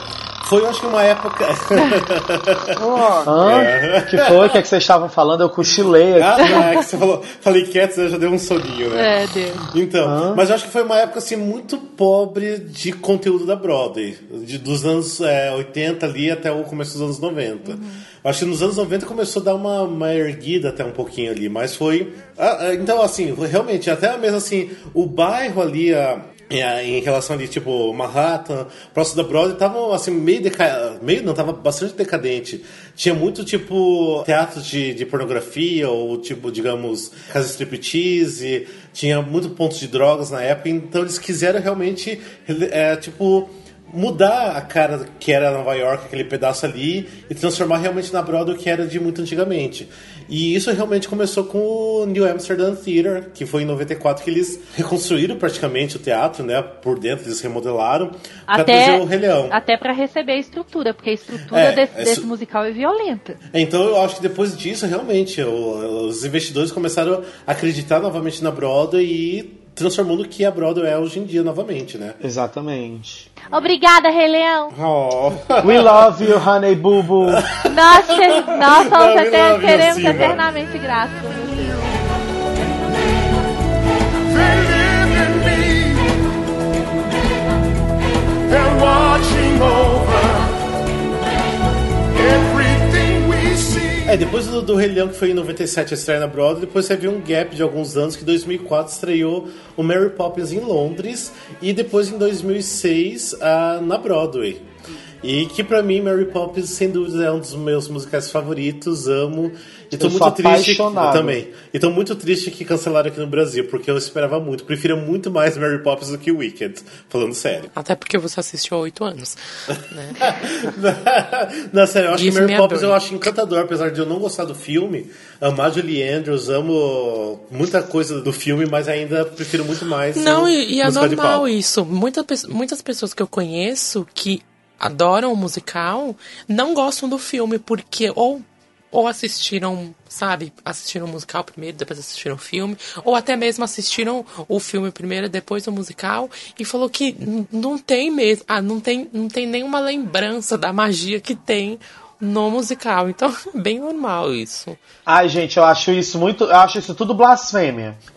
foi, eu acho que uma época. Ó, Hã? que foi? O que, é que vocês estavam falando? Eu cochilei ah, aqui. não, é que você falou, falei Cats, né, já deu um soninho, né? É, deu. Então, mas eu acho que foi uma época assim muito pobre de conteúdo da Broadway, de- dos anos é, 80 ali até o começo dos anos 90. Eu acho que nos anos 90 começou a dar uma, uma erguida até um pouquinho ali, mas foi. Ah, ah, então, assim, realmente, até mesmo assim, o bairro ali. em- ah, em relação ali, tipo, Manhattan, próximo da Broadway, tava assim, meio meio não, tava bastante decadente. Tinha muito, tipo, teatro de, de pornografia, ou tipo, digamos, casa striptease, tinha muito pontos de drogas na época, então eles quiseram realmente, é, tipo, mudar a cara que era Nova York, aquele pedaço ali, e transformar realmente na Broadway que era de muito antigamente. E isso realmente começou com o New Amsterdam Theater, que foi em 94 que eles reconstruíram praticamente o teatro, né? Por dentro, eles remodelaram para Até, trazer o Rei Leão. até pra receber a estrutura, porque a estrutura É, desse, é desse musical é violenta. Então eu acho que depois disso, realmente, o- os investidores começaram a acreditar novamente na Broadway e transformando o que a Broadway é hoje em dia novamente, né? Exatamente. Obrigada, Rei Leão. Oh. We love you, honey boo boo. Nós, nós somos eter- you, seremos eternamente gratos watching over É, depois do, do Rei Leão, que foi em 97 a estreia na Broadway, depois teve um gap de alguns anos, que em 2004 estreou o Mary Poppins em Londres, e depois em 2006 ah, na Broadway. E que pra mim, Mary Poppins, sem dúvida, é um dos meus musicais favoritos, amo. E tô Eu sou muito triste. apaixonado. Eu também. E tô muito triste que cancelaram aqui no Brasil, porque eu esperava muito. Prefiro muito mais Mary Poppins do que Wicked, falando sério. Até porque você assistiu há oito anos. Né? não, sério, eu acho Give que Mary a Poppins eu acho encantador, apesar de eu não gostar do filme. Amar Julie Andrews, amo muita coisa do filme, mas ainda prefiro muito mais. Não, o e, e é normal isso. Muita, muitas pessoas que eu conheço que adoram o musical não gostam do filme porque ou ou assistiram, sabe, assistiram o musical primeiro, depois assistiram o filme, ou até mesmo assistiram o filme primeiro, depois o musical, e falou que não tem mesmo, ah, não tem, não tem nenhuma lembrança da magia que tem no musical. Então, bem normal isso. Ai, gente, eu acho isso muito. Eu acho isso tudo blasfêmia.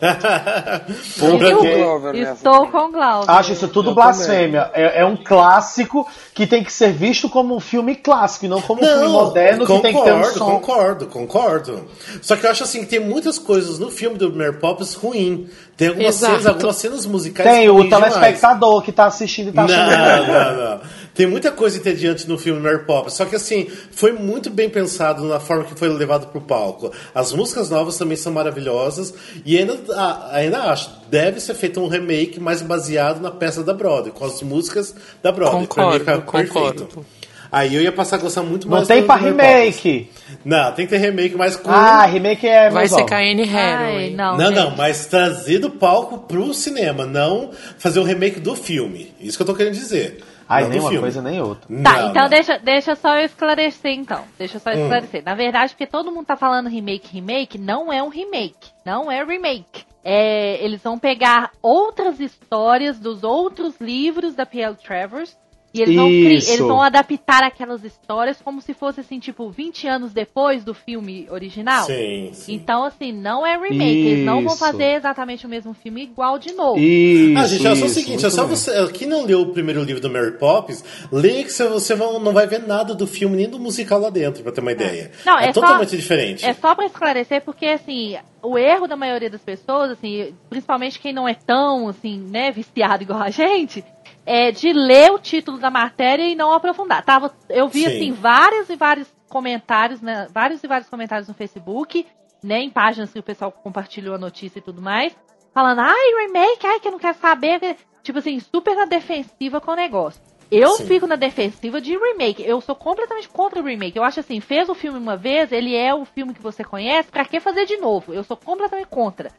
Eu Porque Estou com o Glauber. acho isso tudo Eu blasfêmia. É, é um clássico que tem que ser visto como um filme clássico e não como um filme moderno que tem que ter um concordo, som. concordo, concordo. Só que eu acho assim que tem muitas coisas no filme do Mary Poppins ruim. Tem algumas Exato. cenas, algumas cenas musicais Tem o ruins demais. telespectador que tá assistindo e tá achando. Não, não, não. Tem muita coisa entediante no filme Mary Poppins. Só que assim, foi muito bem pensado na forma que foi levado pro palco. As músicas novas também são maravilhosas. E ainda, ah, ainda acho, deve ser feito um remake mais baseado na peça da Broadway, com as músicas da Broadway. Pra mim Concordo, concordo. perfeito. Aí eu ia passar a gostar muito mais Não tem pra Mary Poppins. remake. Não, tem que ter remake mais com. Ah, remake é. Vai ser Ai, Hathaway. não, Não, não, mas trazer do palco pro cinema, não fazer o remake do filme. Isso que eu tô querendo dizer. Ai, não do nem uma filme. coisa nem outra. Tá, Não, então não. Deixa, deixa só eu esclarecer então. Deixa eu só Hum. esclarecer. Na verdade, porque todo mundo tá falando remake, remake, não é um remake. Não é remake. É, eles vão pegar outras histórias dos outros livros da P.L. Travers e eles vão, cri- Isso. eles vão adaptar aquelas histórias como se fosse assim, tipo, 20 anos depois do filme original. Sim, sim. Então, assim, não é remake. Eles não vão Isso. fazer exatamente o mesmo filme igual de novo. Isso. Ah, gente, é só o isso, seguinte, é só você. Quem não leu o primeiro livro do Mary Poppins, leia que você- não vai ver nada do filme nem do musical lá dentro, pra ter uma ideia. Não, é, é só- totalmente diferente. É só pra esclarecer, porque assim, o erro da maioria das pessoas, assim, principalmente quem não é tão, assim, né, viciado igual a gente, é de ler o título da matéria e não aprofundar. Tava, eu vi, Sim. assim, vários e vários comentários, né, vários e vários comentários no Facebook, né, em páginas que o pessoal compartilhou a notícia e tudo mais, falando, ai, remake, ai, que eu não quero saber, tipo assim, super na defensiva com o negócio. Eu Sim. fico na defensiva de remake. Eu sou completamente contra o remake. Eu acho assim, fez o filme uma vez, ele é o filme que você conhece, pra que fazer de novo? Eu sou completamente contra.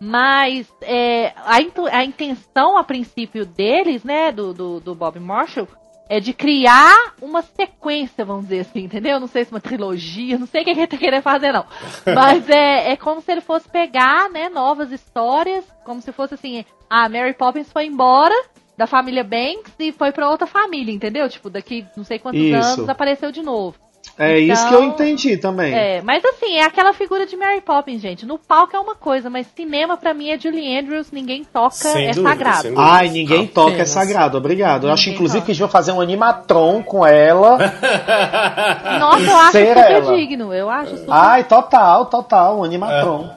Mas é, a, a intenção, a princípio, deles, né, do, do, do Bob Marshall, é de criar uma sequência, vamos dizer assim, entendeu? Não sei se uma trilogia, não sei o que ele tá querendo fazer, não. Mas é, é como se ele fosse pegar, né, novas histórias, como se fosse assim, a Mary Poppins foi embora da família Banks e foi pra outra família, entendeu? Tipo, daqui não sei quantos Isso. anos apareceu de novo. É isso Então, que eu entendi também. É, mas assim, é aquela figura de Mary Poppins, gente. No palco é uma coisa, mas cinema pra mim é Julie Andrews, ninguém toca, Sem é dúvida, sagrado. Ai, ninguém toca, é sagrado, obrigado. Eu acho inclusive toca. que a gente vai fazer um animatron com ela. Nossa, eu acho super ela. digno. Eu acho super Ai, total, total, um animatron.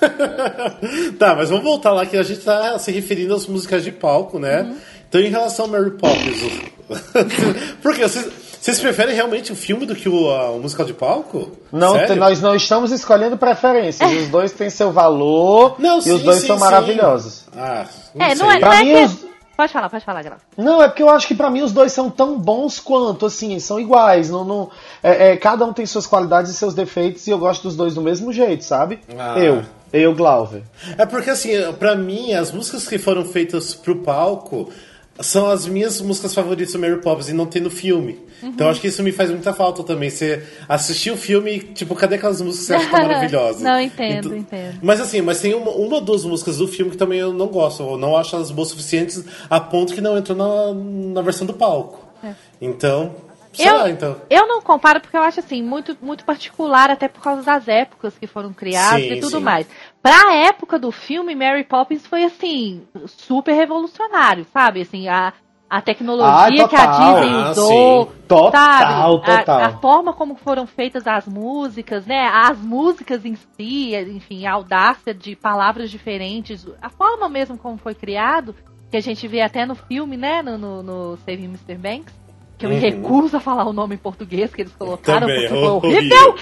tá, mas vamos voltar lá que a gente tá se referindo às músicas de palco, né? Uhum. Então, em relação ao Mary Poppins, porque vocês, vocês preferem realmente o filme do que o, a- o musical de palco? Não, Sério? nós não estamos escolhendo preferências. Os dois têm seu valor Não, e sim, os dois sim, são sim. maravilhosos. Ah, não É, sei. não é, Pra não é mim, que... os- Pode falar, pode falar, Grau. Não, é porque eu acho que pra mim os dois são tão bons quanto, assim, são iguais. Não, não, é, é, cada um tem suas qualidades e seus defeitos e eu gosto dos dois do mesmo jeito, sabe? Ah. Eu, eu, Glauber. É porque assim, pra mim, as músicas que foram feitas pro palco são as minhas músicas favoritas do Mary Poppins e não tem no filme. Então Uhum. acho que isso me faz muita falta também. Você assistir o filme e, tipo, cadê aquelas músicas que você acha tão maravilhosas? Não, entendo, Então- entendo. Mas assim, mas tem uma, uma ou duas músicas do filme que também eu não gosto. Eu não acho elas boas o suficientes a ponto que não entrou na, na versão do palco. Então, Eu, então. eu não comparo porque eu acho assim, muito, muito particular, até por causa das épocas que foram criadas Sim, e tudo sim. mais. Pra época do filme, Mary Poppins foi assim, super revolucionário, sabe? Assim, a, a tecnologia Ah, que a. Disney Ah, usou. sim. Total, sabe? A- total. A, forma como foram feitas as músicas, né? As músicas em si, enfim, a audácia de palavras diferentes, a forma mesmo como foi criado, que a gente vê até no filme, né? No, no, no Saving Mr. Banks. Que eu me recuso a falar o nome em português que eles colocaram, Também, porque foi horrível. horrível.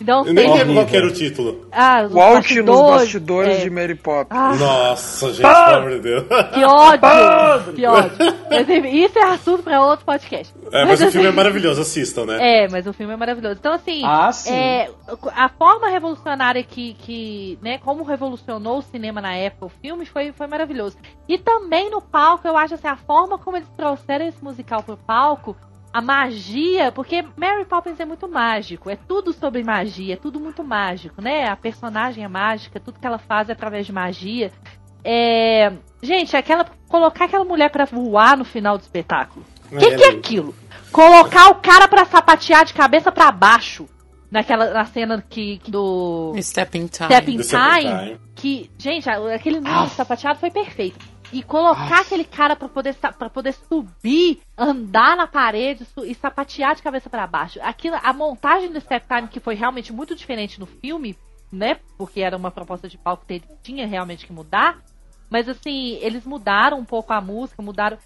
Então, Eu nem tem- lembro qual era o título. ah, os O Alt nos bastidores é. de Mary Poppins. Ah, Nossa, gente, pelo amor de Deus. que ódio! que ódio. Mas, isso é assunto pra outro podcast. É, mas o assim, filme é maravilhoso, assistam, né? É, mas o filme é maravilhoso. Então, assim, Ah, sim. é, a forma revolucionária que, que, né, como revolucionou o cinema na época, o filme, foi, foi maravilhoso. E também no palco, eu acho assim, a forma como eles trouxeram esse musical pro palco, a magia, porque Mary Poppins é muito mágico, é tudo sobre magia, é tudo muito mágico, né? A personagem é mágica, tudo que ela faz é através de magia. É, gente, aquela colocar aquela mulher pra voar no final do espetáculo. O que, É, que é lindo. aquilo? Colocar o cara pra sapatear de cabeça pra baixo naquela na cena que do Step in Time. Step in Do Step in Time, Time. que, gente, aquele Ah. número sapateado foi perfeito. E colocar aquele cara pra poder para poder subir, andar na parede e sapatear de cabeça pra baixo. Aquilo, a montagem do Step Time que foi realmente muito diferente no filme, né? Porque era uma proposta de palco que ele tinha realmente que mudar. Mas assim, eles mudaram um pouco a música, mudaram.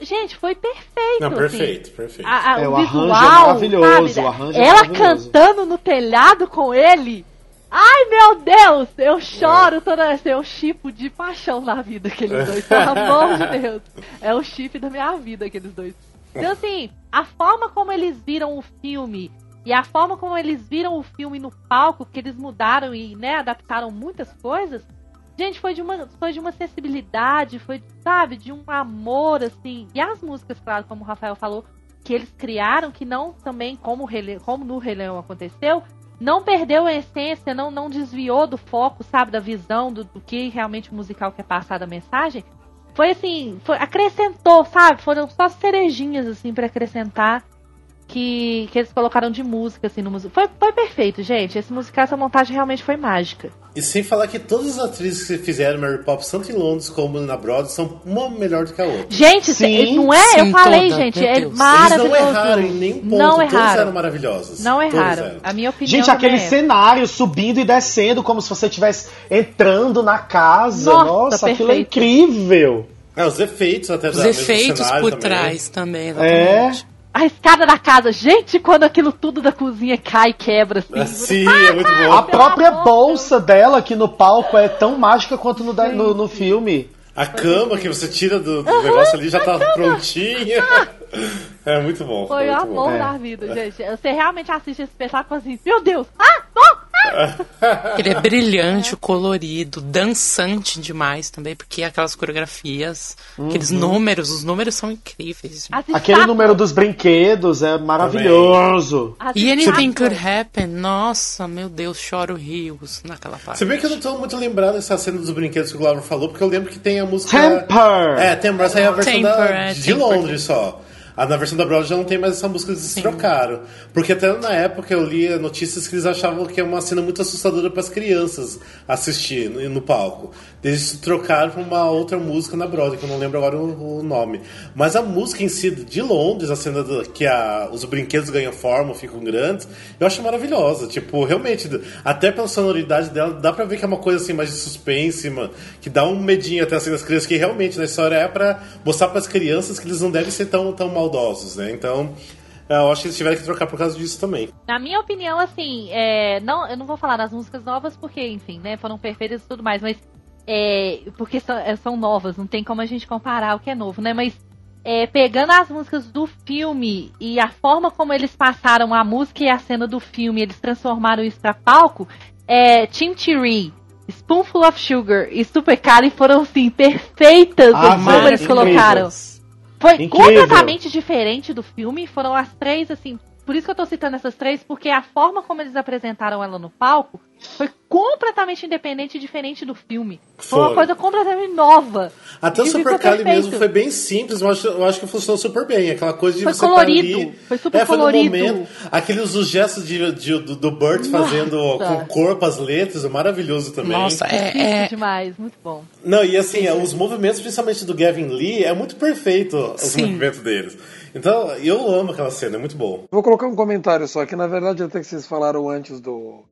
Gente, foi perfeito. Não, assim. perfeito, perfeito. A- a- É, o o arranjo é visual, maravilhoso, sabe? o arranjo é Ela maravilhoso. cantando no telhado com ele. Ai, meu Deus! Eu choro toda vez. Eu chipo de paixão na vida aqueles dois. Pelo amor de Deus. É o chip da minha vida, aqueles dois. Então, assim, a forma como eles viram o filme e a forma como eles viram o filme no palco, que eles mudaram e, né, adaptaram muitas coisas, Gente, foi de uma, foi de uma sensibilidade, foi, sabe, de um amor, assim. E as músicas, claro, como o Rafael falou, que eles criaram, que não também, como, o como no Rei Leão aconteceu, não perdeu a essência, não, não desviou do foco, sabe, da visão, do, do que realmente o musical quer passar da mensagem. Foi assim, foi, acrescentou, sabe? Foram só cerejinhas, assim, pra acrescentar que, que eles colocaram de música, assim, no musical. Foi, foi perfeito, gente. Esse musical, essa montagem realmente foi mágica. E sem falar que todas as atrizes que fizeram Mary Poppins, tanto em Londres como na Broadway, são uma melhor do que a outra. Gente, Sim, não é? sim, eu falei, toda, gente, é Deus. Eles maravilhoso. não erraram em nenhum ponto, Não todas erraram. eram maravilhosas. Não Todas erraram. eram. A minha opinião Gente, aquele é. cenário subindo e descendo como se você estivesse entrando na casa. Nossa, Nossa, aquilo é incrível. É, os efeitos até Os efeitos por também. trás também, É. A escada da casa, gente, quando aquilo tudo da cozinha cai e quebra, assim. Ah, Sim, é muito bom. A própria bolsa dela aqui no palco é tão mágica quanto no, da- no, no filme. A cama que você tira do, do negócio ali já tá prontinha. É muito bom. Foi o muito amor bom. É. da vida, gente. Você realmente assiste esse espetáculo assim, meu Deus, ah! Ele é brilhante, colorido, dançante demais também, porque aquelas coreografias, aqueles números, os números são incríveis. As Aquele estátuas- número dos brinquedos é maravilhoso. E Anything. Could Happen, nossa, meu Deus, choro rios naquela parte. Se bem que eu não tô muito lembrado dessa cena dos brinquedos que o Glauber falou, porque eu lembro que tem a música. Temper! É, Temper, essa é a versão Temper, da, é, de Temper. Londres só. A, na versão da Broadway já não tem mais essa música, eles trocaram. Porque até na época eu lia notícias que eles achavam que é uma cena muito assustadora para as crianças assistir no, no palco. Eles trocaram pra uma outra música na Broadway, que eu não lembro agora o, o nome. Mas a música em si de Londres, a cena do, que a, os brinquedos ganham forma, ficam grandes, eu acho maravilhosa. Tipo, realmente, até pela sonoridade dela, dá pra ver que é uma coisa assim mais de suspense, mano, que dá um medinho até assim das crianças, que realmente na história é pra mostrar pras crianças que eles não devem ser tão, tão maldosos, né? Então, eu acho que eles tiveram que trocar por causa disso também. Na minha opinião, assim, é, não, eu não vou falar das músicas novas porque, enfim, né, foram perfeitas e tudo mais, mas é, porque são, é, são novas, não tem como a gente comparar o que é novo, né? Mas é, pegando as músicas do filme e a forma como eles passaram a música e a cena do filme, eles transformaram isso pra palco, é, Tim Cherry, Spoonful of Sugar e Super Cali foram, assim, perfeitas Ah, como velho, eles incrível. colocaram. Foi Incrível. completamente diferente do filme. Foram as três, assim. Por isso que eu tô citando essas três, porque a forma como eles apresentaram ela no palco foi completamente independente e diferente do filme. Foi, uma coisa completamente nova. Até o Super ficou Cali perfeito. mesmo foi bem simples, mas eu acho que funcionou super bem. Aquela coisa de Foi você tá colorido, ali- foi super é, foi no colorido. momento. Aqueles os gestos de, de- do, do Burt fazendo com o corpo as letras, é maravilhoso também. Nossa, é, é, demais, muito bom. Não, e assim, os movimentos, principalmente do Gavin Lee, é muito perfeito os Sim. movimentos deles. Então, eu amo aquela cena, é muito bom. Vou colocar um comentário só, que na verdade até que vocês falaram antes do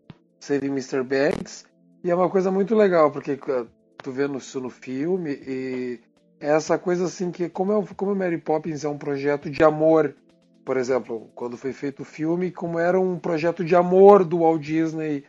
Saving Mr. Banks, e é uma coisa muito legal, porque uh, tu vendo isso no filme, e é essa coisa assim que, como, é, como Mary Poppins é um projeto de amor por exemplo, quando foi feito o filme, como era um projeto de amor do Walt Disney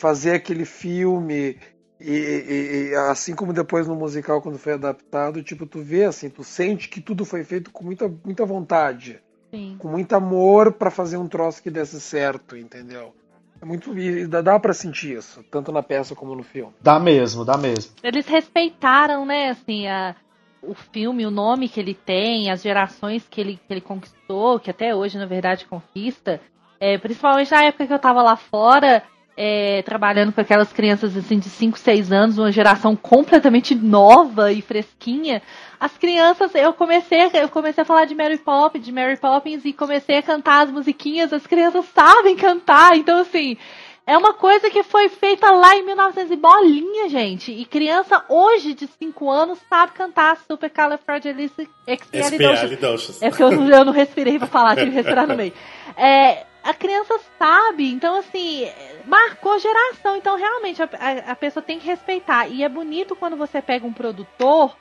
fazer aquele filme e, e- e assim como depois no musical quando foi adaptado, tipo, tu vê assim, tu sente que tudo foi feito com muita, muita vontade, Sim. com muito amor pra fazer um troço que desse certo, entendeu? É muito dá, dá para sentir isso, tanto na peça como no filme. Dá mesmo, dá mesmo. Eles respeitaram, né, assim, a, o filme, o nome que ele tem, as gerações que ele, que ele conquistou, que até hoje, na verdade, conquista. É, principalmente na época que eu tava lá fora, é, trabalhando com aquelas crianças assim de 5, 6 anos, uma geração completamente nova e fresquinha. As crianças, eu comecei, eu comecei a falar de Mary Poppins, de Mary Poppins e comecei a cantar as musiquinhas, as crianças sabem cantar, então assim, é uma coisa que foi feita lá em 1900 e bolinha, gente. E criança hoje de 5 anos sabe cantar Supercalifragilisticexpialidocious. Espialidocious. É porque eu não, eu não respirei pra falar, tive que respirar no meio. É, a criança sabe, então assim, marcou geração. Então realmente a, a- a pessoa tem que respeitar. E é bonito quando você pega um produtor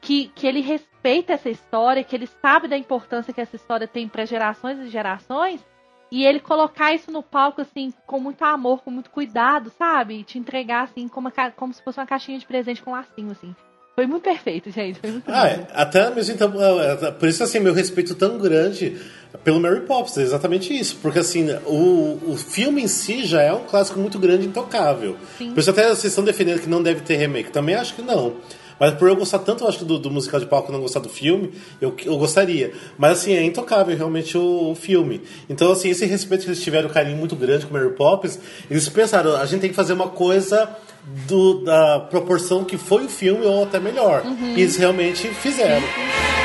que, que ele respeita essa história, que ele sabe da importância que essa história tem para gerações e gerações. E ele colocar isso no palco, assim, com muito amor, com muito cuidado, sabe? E te entregar, assim, como, como se fosse uma caixinha de presente com lacinho, assim. Foi muito perfeito, gente. Foi muito Ah, é, até mesmo então, por isso assim, meu respeito tão grande pelo Mary Poppins, é exatamente isso, porque assim, o, o filme em si já é um clássico muito grande e intocável. Sim. Por isso até vocês estão defendendo que não deve ter remake, também acho que não. Mas por eu gostar tanto, eu acho, do, do musical de palco e não gostar do filme, eu, eu gostaria. Mas assim, é intocável realmente o, o filme. Então, assim, esse respeito que eles tiveram, um carinho muito grande com Mary Poppins, eles pensaram, a gente tem que fazer uma coisa do- da proporção que foi o filme, ou até melhor. E eles realmente fizeram. Anything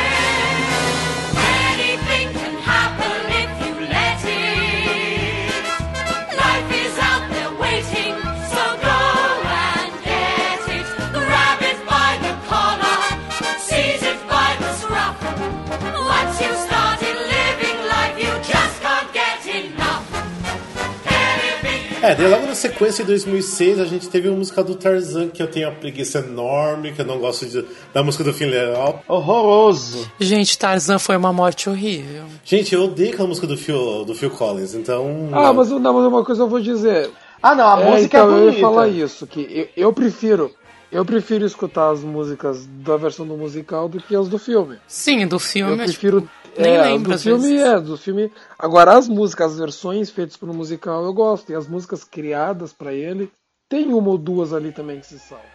É, daí logo na sequência, em 2006, a gente teve uma música do Tarzan, que eu tenho uma preguiça enorme, que eu não gosto de- da música do filme legal. Horroroso. Gente, Tarzan foi uma morte horrível. Gente, eu odeio aquela música do Phil, do Phil Collins, então... Ah, mas, não, mas uma coisa eu vou dizer. Ah, não, a É, música então, é eu bonita. ia falar isso, que eu, eu prefiro. Eu prefiro escutar as músicas da versão do musical do que as do filme. Sim, do Eu filme. acho- prefiro. Nem é, lembro, do às filme vezes. é, do filme. Agora as músicas, as versões feitas para o musical eu gosto. E as músicas criadas para ele, tem uma ou duas ali também que se salvam.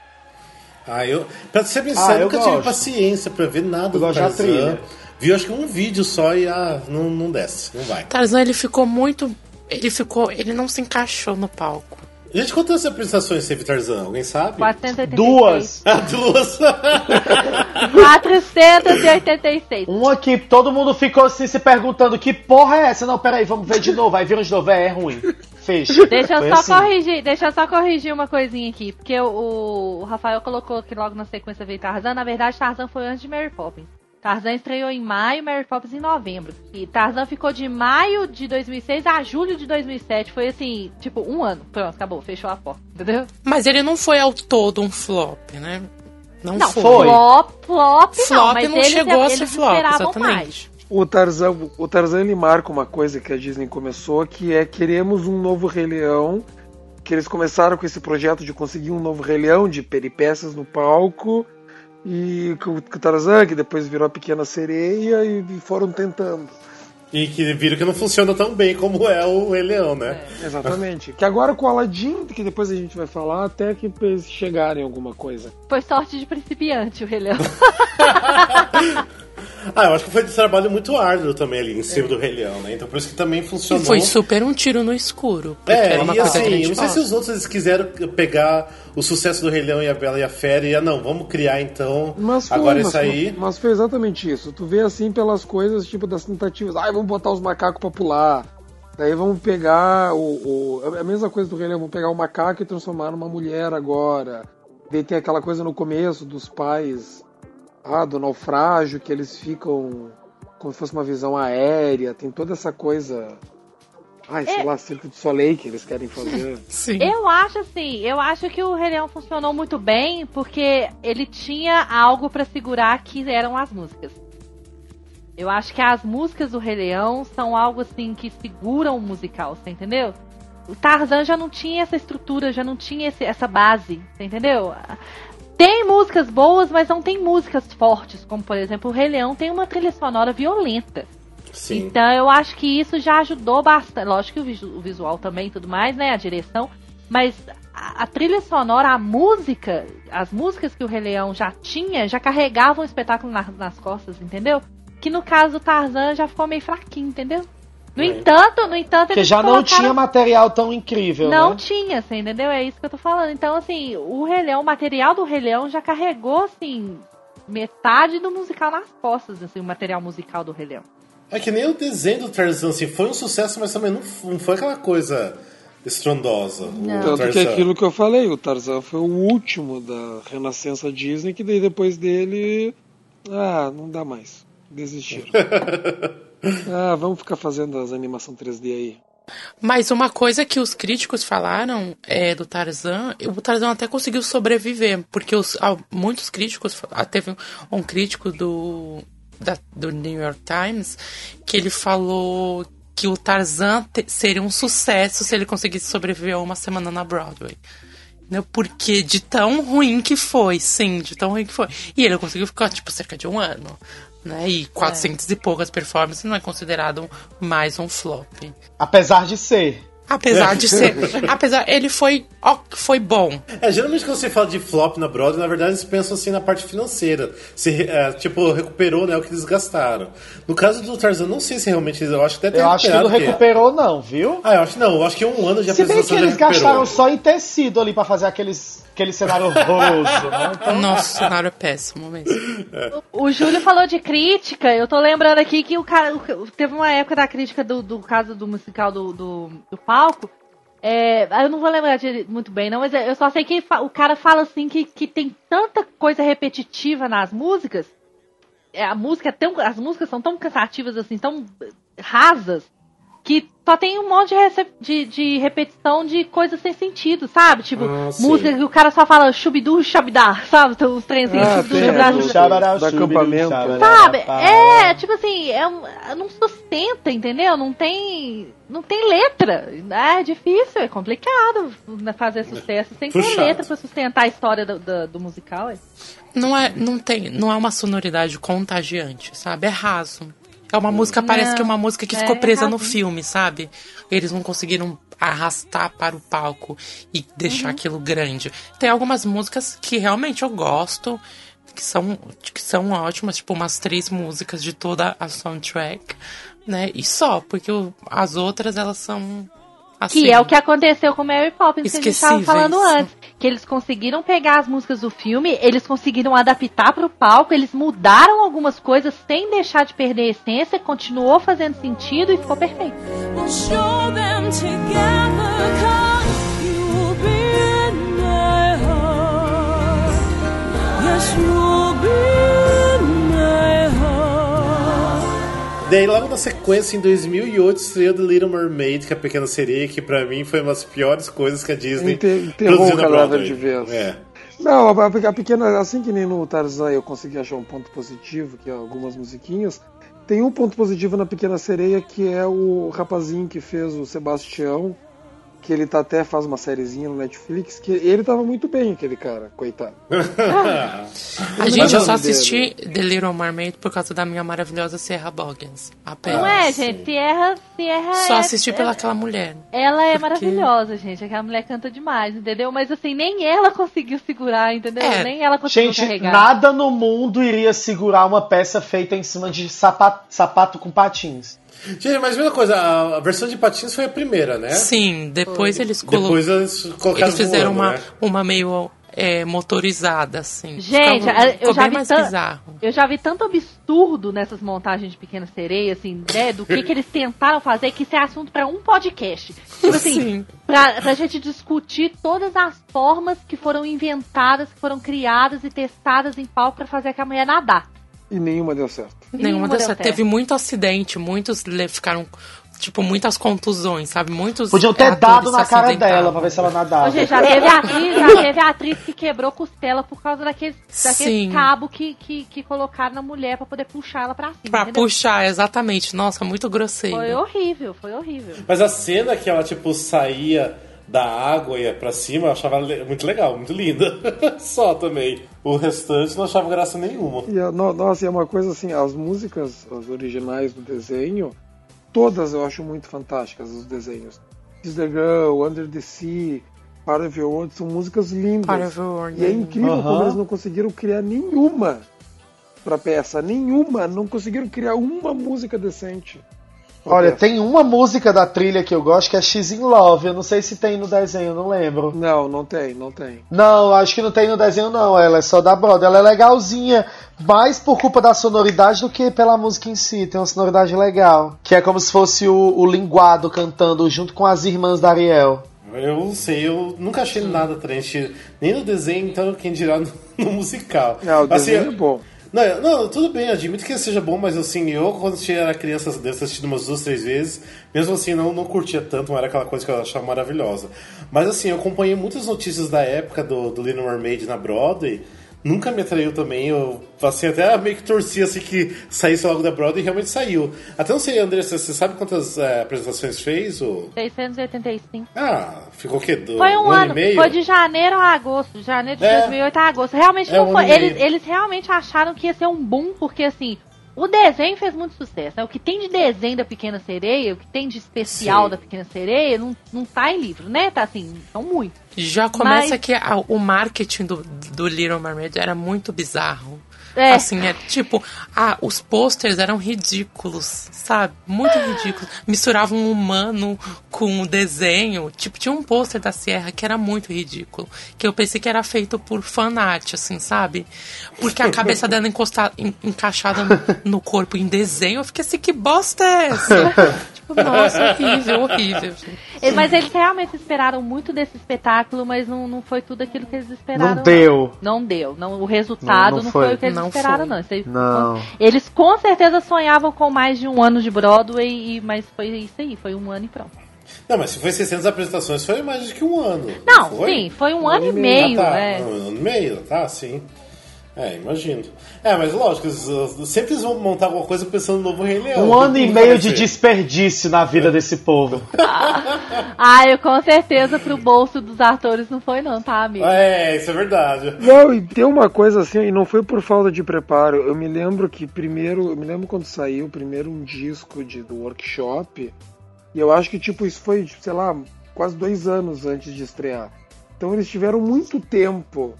Ah, eu... Pra ser bem Ah, sério, eu nunca tive gosto. paciência pra ver nada do gosto da Tarzan. trilha. Vi acho que um vídeo só e, ah, não, não desce, não vai. Tarzan, ele ficou muito. Ele ficou. Ele não se encaixou no palco. Gente, quantas apresentações teve Tarzan? Alguém sabe? 486. Duas. Ah, duas! 486. Uma que todo mundo ficou assim se perguntando que porra é essa? Não, peraí, vamos ver de novo. Aí viram de novo, é, é ruim. Fecha. Deixa eu Foi só assim. corrigir, deixa eu só corrigir uma coisinha aqui, porque o, o Rafael colocou que logo na sequência veio Tarzan, na verdade Tarzan foi antes de Mary Poppins. Tarzan estreou em maio, Mary Poppins em novembro. E Tarzan ficou de maio de 2006 a julho de 2007. Foi assim, tipo, um ano. Pronto, acabou, fechou a porta, entendeu? Mas ele não foi ao todo um flop, né? Não, Não, foi. foi. flop, flop, não, Flop mas não eles, chegou a ser flop, exatamente. mais. O Tarzan, o Tarzan ele marca uma coisa que a Disney começou, que é queremos um novo Rei Leão. Que eles começaram com esse projeto de conseguir um novo Rei Leão, de peripécias no palco. E com com o Tarzan, que depois virou a Pequena Sereia, e foram tentando. e que viram que não funciona tão bem como é o Rei Leão, né? Exatamente. Que agora com o Aladdin, que depois a gente vai falar, até que eles chegarem em alguma coisa. Foi sorte de principiante o Rei Leão. Ah, eu acho que foi um trabalho muito árduo também ali em cima do Rei Leão, né? Então por isso que também E funcionou. foi super um tiro no escuro. É, era uma e coisa assim, grande. eu não sei se os outros eles quiseram pegar o sucesso do Rei Leão e a Bela e a Fera e, ah, não, vamos criar então Mas foi, agora mas, isso aí. mas foi exatamente isso. Tu vê assim pelas coisas, tipo, das tentativas. Ai, vamos botar os macacos pra pular. Daí vamos pegar o, o- A mesma coisa do Rei Leão, vamos pegar o macaco e transformar numa mulher agora. Daí tem aquela coisa no começo dos pais. Ah, do naufrágio, que eles ficam como se fosse uma visão aérea. Tem toda essa coisa. Ai, sei É. lá, Circo de Soleil que eles querem fazer. Sim. Eu acho assim, eu acho que o Rei Leão funcionou muito bem porque ele tinha algo pra segurar que eram as músicas. Eu acho que as músicas do Rei Leão são algo assim que seguram o musical, você entendeu? O Tarzan já não tinha essa estrutura, já não tinha esse- essa base, você entendeu? Tem músicas boas, mas não tem músicas fortes, como por exemplo o Rei Leão tem uma trilha sonora violenta. Sim. Então eu acho que isso já ajudou bastante. Lógico que o, visu- o visual também e tudo mais, né? A direção. Mas a, a trilha sonora, a música, as músicas que o Rei Leão já tinha, já carregavam o espetáculo na- nas costas, entendeu? Que no caso do Tarzan já ficou meio fraquinho, entendeu? No É. entanto, no entanto, Porque eles já não colocaram- tinha material tão incrível, Não né? tinha, assim, entendeu? É isso que eu tô falando. Então, assim, o Rei Leão, o material do Rei Leão já carregou, assim, metade do musical nas costas, assim, o material musical do Rei Leão. É que nem o desenho do Tarzan, assim, foi um sucesso, mas também não, não foi aquela coisa estrondosa. o Tanto que é aquilo que eu falei, o Tarzan foi o último da Renascença Disney, que daí depois dele. Ah, não dá mais. Desistiram. ah, vamos ficar fazendo as animação 3D aí. Mas uma coisa que os críticos falaram é, do Tarzan, o Tarzan até conseguiu sobreviver, porque os, muitos críticos, ah, teve um, crítico do, da- do New York Times que ele falou que o Tarzan te- seria um sucesso se ele conseguisse sobreviver uma semana na Broadway. Porque de tão ruim que foi, sim, de tão ruim que foi. E ele conseguiu ficar, tipo, cerca de um ano. Né? E 400 e poucas performances não é considerado mais um flop. Apesar de ser. Apesar de ser. apesar. Ele foi. Ó, foi bom. É, geralmente quando você fala de flop na Broadway, na verdade eles pensam assim na parte financeira. Se, é, tipo, recuperou né, o que eles gastaram. No caso do Tarzan, não sei se realmente eu acho que até Eu acho que não recuperado, recuperou, não, viu? Ah, eu acho que não. Eu acho que um ano de Se bem que já eles gastaram só em tecido ali pra fazer aqueles, aquele cenário horroroso, né? Então, Nossa, o cenário é péssimo mesmo. O Júlio falou de crítica, eu tô lembrando aqui que o cara. o- Teve uma época da crítica do, do caso do musical do, do, do palco. É, eu não vou lembrar de- muito bem, não, mas eu só sei que o cara fala assim que, que tem tanta coisa repetitiva nas músicas. é, a música é tão, as músicas são tão cansativas, assim, tão rasas, que só tem um monte de, rece- de, de repetição de coisas sem sentido, sabe? Tipo, Ah, música que o cara só fala chubidu, xabidá, sabe? Então, Os trens assim, Ah, chubidu, do- xabidá. Xabará, do acampamento. Sabe? pá. É, tipo assim, é não sustenta, entendeu? Não tem. Não tem letra. É difícil, é complicado né, fazer sucesso sem ter Puxado. letra pra sustentar a história do, do, do musical. é. Não é, não tem, não é uma sonoridade contagiante, sabe? É raso. É uma música, parece Não, que é uma música que é ficou presa no raso. filme, sabe? Eles não conseguiram arrastar para o palco e deixar aquilo grande. Tem algumas músicas que realmente eu gosto, que são, que são ótimas, tipo umas três músicas de toda a soundtrack, né? E só, porque as outras elas são assim. Que é o que aconteceu com Mary Poppins que a gente tava Esquecíveis. falando antes. Que eles conseguiram pegar as músicas do filme, eles conseguiram adaptar pro palco, eles mudaram algumas coisas sem deixar de perder a essência, continuou fazendo sentido e ficou perfeito. We'll show them together, cause you'll be in my heart. Yes, you'll be Daí, logo na sequência, em 2008, estreou The Little Mermaid, que é a Pequena Sereia, que pra mim foi uma das piores coisas que a Disney Inter- produziu na de vez. É. Não, a, a pequena, assim que nem no Tarzan eu consegui achar um ponto positivo, que é algumas musiquinhas. Tem um ponto positivo na Pequena Sereia que é o rapazinho que fez o Sebastião, que ele tá até faz uma sériezinha no Netflix, que ele tava muito bem, aquele cara, coitado. A gente, eu só assisti The Little Mermaid por causa da minha maravilhosa Sierra Boggins. Apenas. Não é, gente? Sierra, Sierra Só é- assisti é- pelaquela mulher. Ela é Porque- maravilhosa, gente. Aquela mulher canta demais, entendeu? Mas assim, nem ela conseguiu segurar, entendeu? É. Nem ela conseguiu Gente, carregar. nada no mundo iria segurar uma peça feita em cima de sapato, sapato com patins. Gente, mas mesma coisa, a, a versão de patins foi a primeira, né? Sim, depois eles colo- Depois eles colocaram eles fizeram voando, uma, né? uma meio é, motorizada, assim. Gente, Ficava- eu ficou já bem vi mais tan- bizarro. Eu já vi tanto absurdo nessas montagens de Pequena Sereia, assim, né? Do que, que eles tentaram fazer, que isso é assunto pra um podcast. Tipo assim, Sim. pra, pra gente discutir todas as formas que foram inventadas, que foram criadas e testadas em palco pra fazer aquela mulher nadar. E nenhuma deu certo. Nenhuma deu dessa. certo. Teve muito acidente, muitos ficaram tipo, muitas contusões, sabe? Muitos Podiam ter dado na cara dela pra ver se ela nadava. Gente, já teve atriz, já teve atriz que quebrou costela por causa daqueles, Sim. daqueles cabo que, que, que colocaram na mulher pra poder puxar ela pra cima. Pra entendeu? puxar, exatamente. Nossa, muito grosseiro. Foi horrível, foi horrível. Mas a cena que ela, tipo, saía da água e ia pra cima, eu achava muito legal, muito linda. Só também. O restante não achava graça nenhuma. E, a- no- nossa, e é uma coisa assim, as músicas, as originais do desenho, todas eu acho muito fantásticas, os desenhos. Is the Girl, Under the Sea, Part of Your World, são músicas lindas. Part of Your World, e é é. incrível Aham. como eles não conseguiram criar nenhuma pra peça, nenhuma, não conseguiram criar uma música decente. Olha, tem uma música da trilha que eu gosto que é X in Love. Eu não sei se tem no desenho, não lembro. Não, não tem, não tem. Não, acho que não tem no desenho, não. Ela é só da Broadway. Ela é legalzinha, mais por culpa da sonoridade do que pela música em si. Tem uma sonoridade legal. Que é como se fosse o, o linguado cantando junto com as irmãs da Ariel. Eu não sei, eu nunca achei nada atraente, nem no desenho, então quem dirá no, no musical. Não, o Assim, desenho é bom. Não, não, tudo bem, admito que seja bom, mas assim, eu quando era criança, devo ter assistido umas duas, três vezes, mesmo assim não, não curtia tanto, não era aquela coisa que eu achava maravilhosa. Mas assim, eu acompanhei muitas notícias da época do, do Little Mermaid na Broadway, nunca me atraiu também, eu assim, até meio que torcia assim que saísse logo da Broadway e realmente saiu. Até não sei, André, você, sabe quantas eh, apresentações fez? Ou... 685. Ah, ficou o quê? Do, Foi um, um ano, e meio? foi de janeiro a agosto, de janeiro de É. 2008 a agosto. Realmente É, não um foi. ano Eles, eles realmente acharam que ia ser um boom, porque assim, o desenho fez muito sucesso. Né? O que tem de desenho da Pequena Sereia, o que tem de especial Sim. da Pequena Sereia, não, não tá em livro, né? Tá assim, são muito. Já começa Mas- que a- o marketing do, do Little Mermaid era muito bizarro. É. Assim, é tipo, ah, os posters eram ridículos, sabe? Muito ridículos. Misturavam um humano com o desenho. Tipo, tinha um pôster da Sierra que era muito ridículo. Que eu pensei que era feito por fanart, assim, sabe? Porque a cabeça dela encosta, en- encaixada no, no corpo em desenho. Eu fiquei assim, que bosta é essa? nossa, horrível, horrível. gente. E- Mas eles realmente esperaram muito desse espetáculo, mas não, não foi tudo aquilo que eles esperaram. Não deu. Não deu. Não, o resultado Não, não, não foi. foi. o que eles Não esperaram, foi. não. Aí- Não. Eles com certeza sonhavam com mais de um ano de Broadway, e- mas foi isso aí, foi um ano e pronto. Não, mas se foi 600 apresentações, foi mais de que um ano. Não, foi? sim, foi um, ano, e meio, ah, tá. é. Um ano e meio, tá, sim. É, imagino. É, mas lógico, uh, sempre eles vão montar alguma coisa pensando no novo Rei Leão. Um ano e meio de desperdício na vida desse povo. Ah, eu com certeza pro bolso dos atores não foi não, tá, amigo? É, isso é verdade. Não, e tem uma coisa assim, e não foi por falta de preparo. Eu me lembro que primeiro, eu me lembro quando saiu primeiro um disco de, do workshop, e eu acho que tipo isso foi, sei lá, quase dois anos antes de estrear. Então eles tiveram muito tempo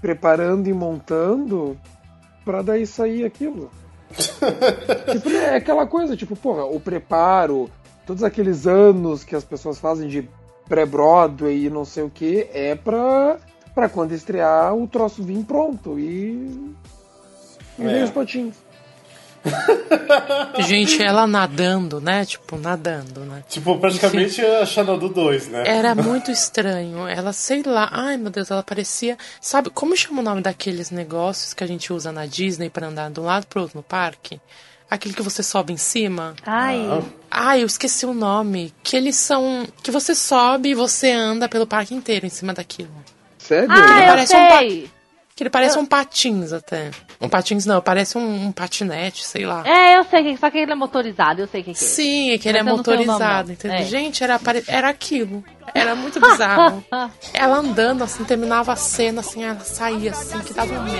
preparando e montando pra daí sair aquilo. tipo, né, é aquela coisa, tipo, porra, o preparo, todos aqueles anos que as pessoas fazem de pré-Broadway e não sei o que, é pra, pra quando estrear o troço vir pronto e. E É. os patins. Gente, ela nadando, né? Tipo, nadando, né? Tipo, praticamente a Xanadu 2, né? Era muito estranho. Ela, sei lá. Ai, meu Deus, ela parecia. Sabe, como chama o nome daqueles negócios que a gente usa na Disney pra andar de um lado pro outro no parque? Aquele que você sobe em cima? Ai, Ai, eu esqueci o nome. Que eles são. Que você sobe e você anda pelo parque inteiro em cima daquilo. Sério? ah eu parece um sei. Que ele parece um patins até. Um patins não, parece um, um patinete, sei lá. É, eu sei que só que ele é motorizado, eu sei que, que é. Sim, é que ele é Mas eu nome, motorizado, entendeu? É. Gente, era, pare- era aquilo. Era muito bizarro. ela andando assim, terminava a cena, assim, ela saía assim, que dava um medo.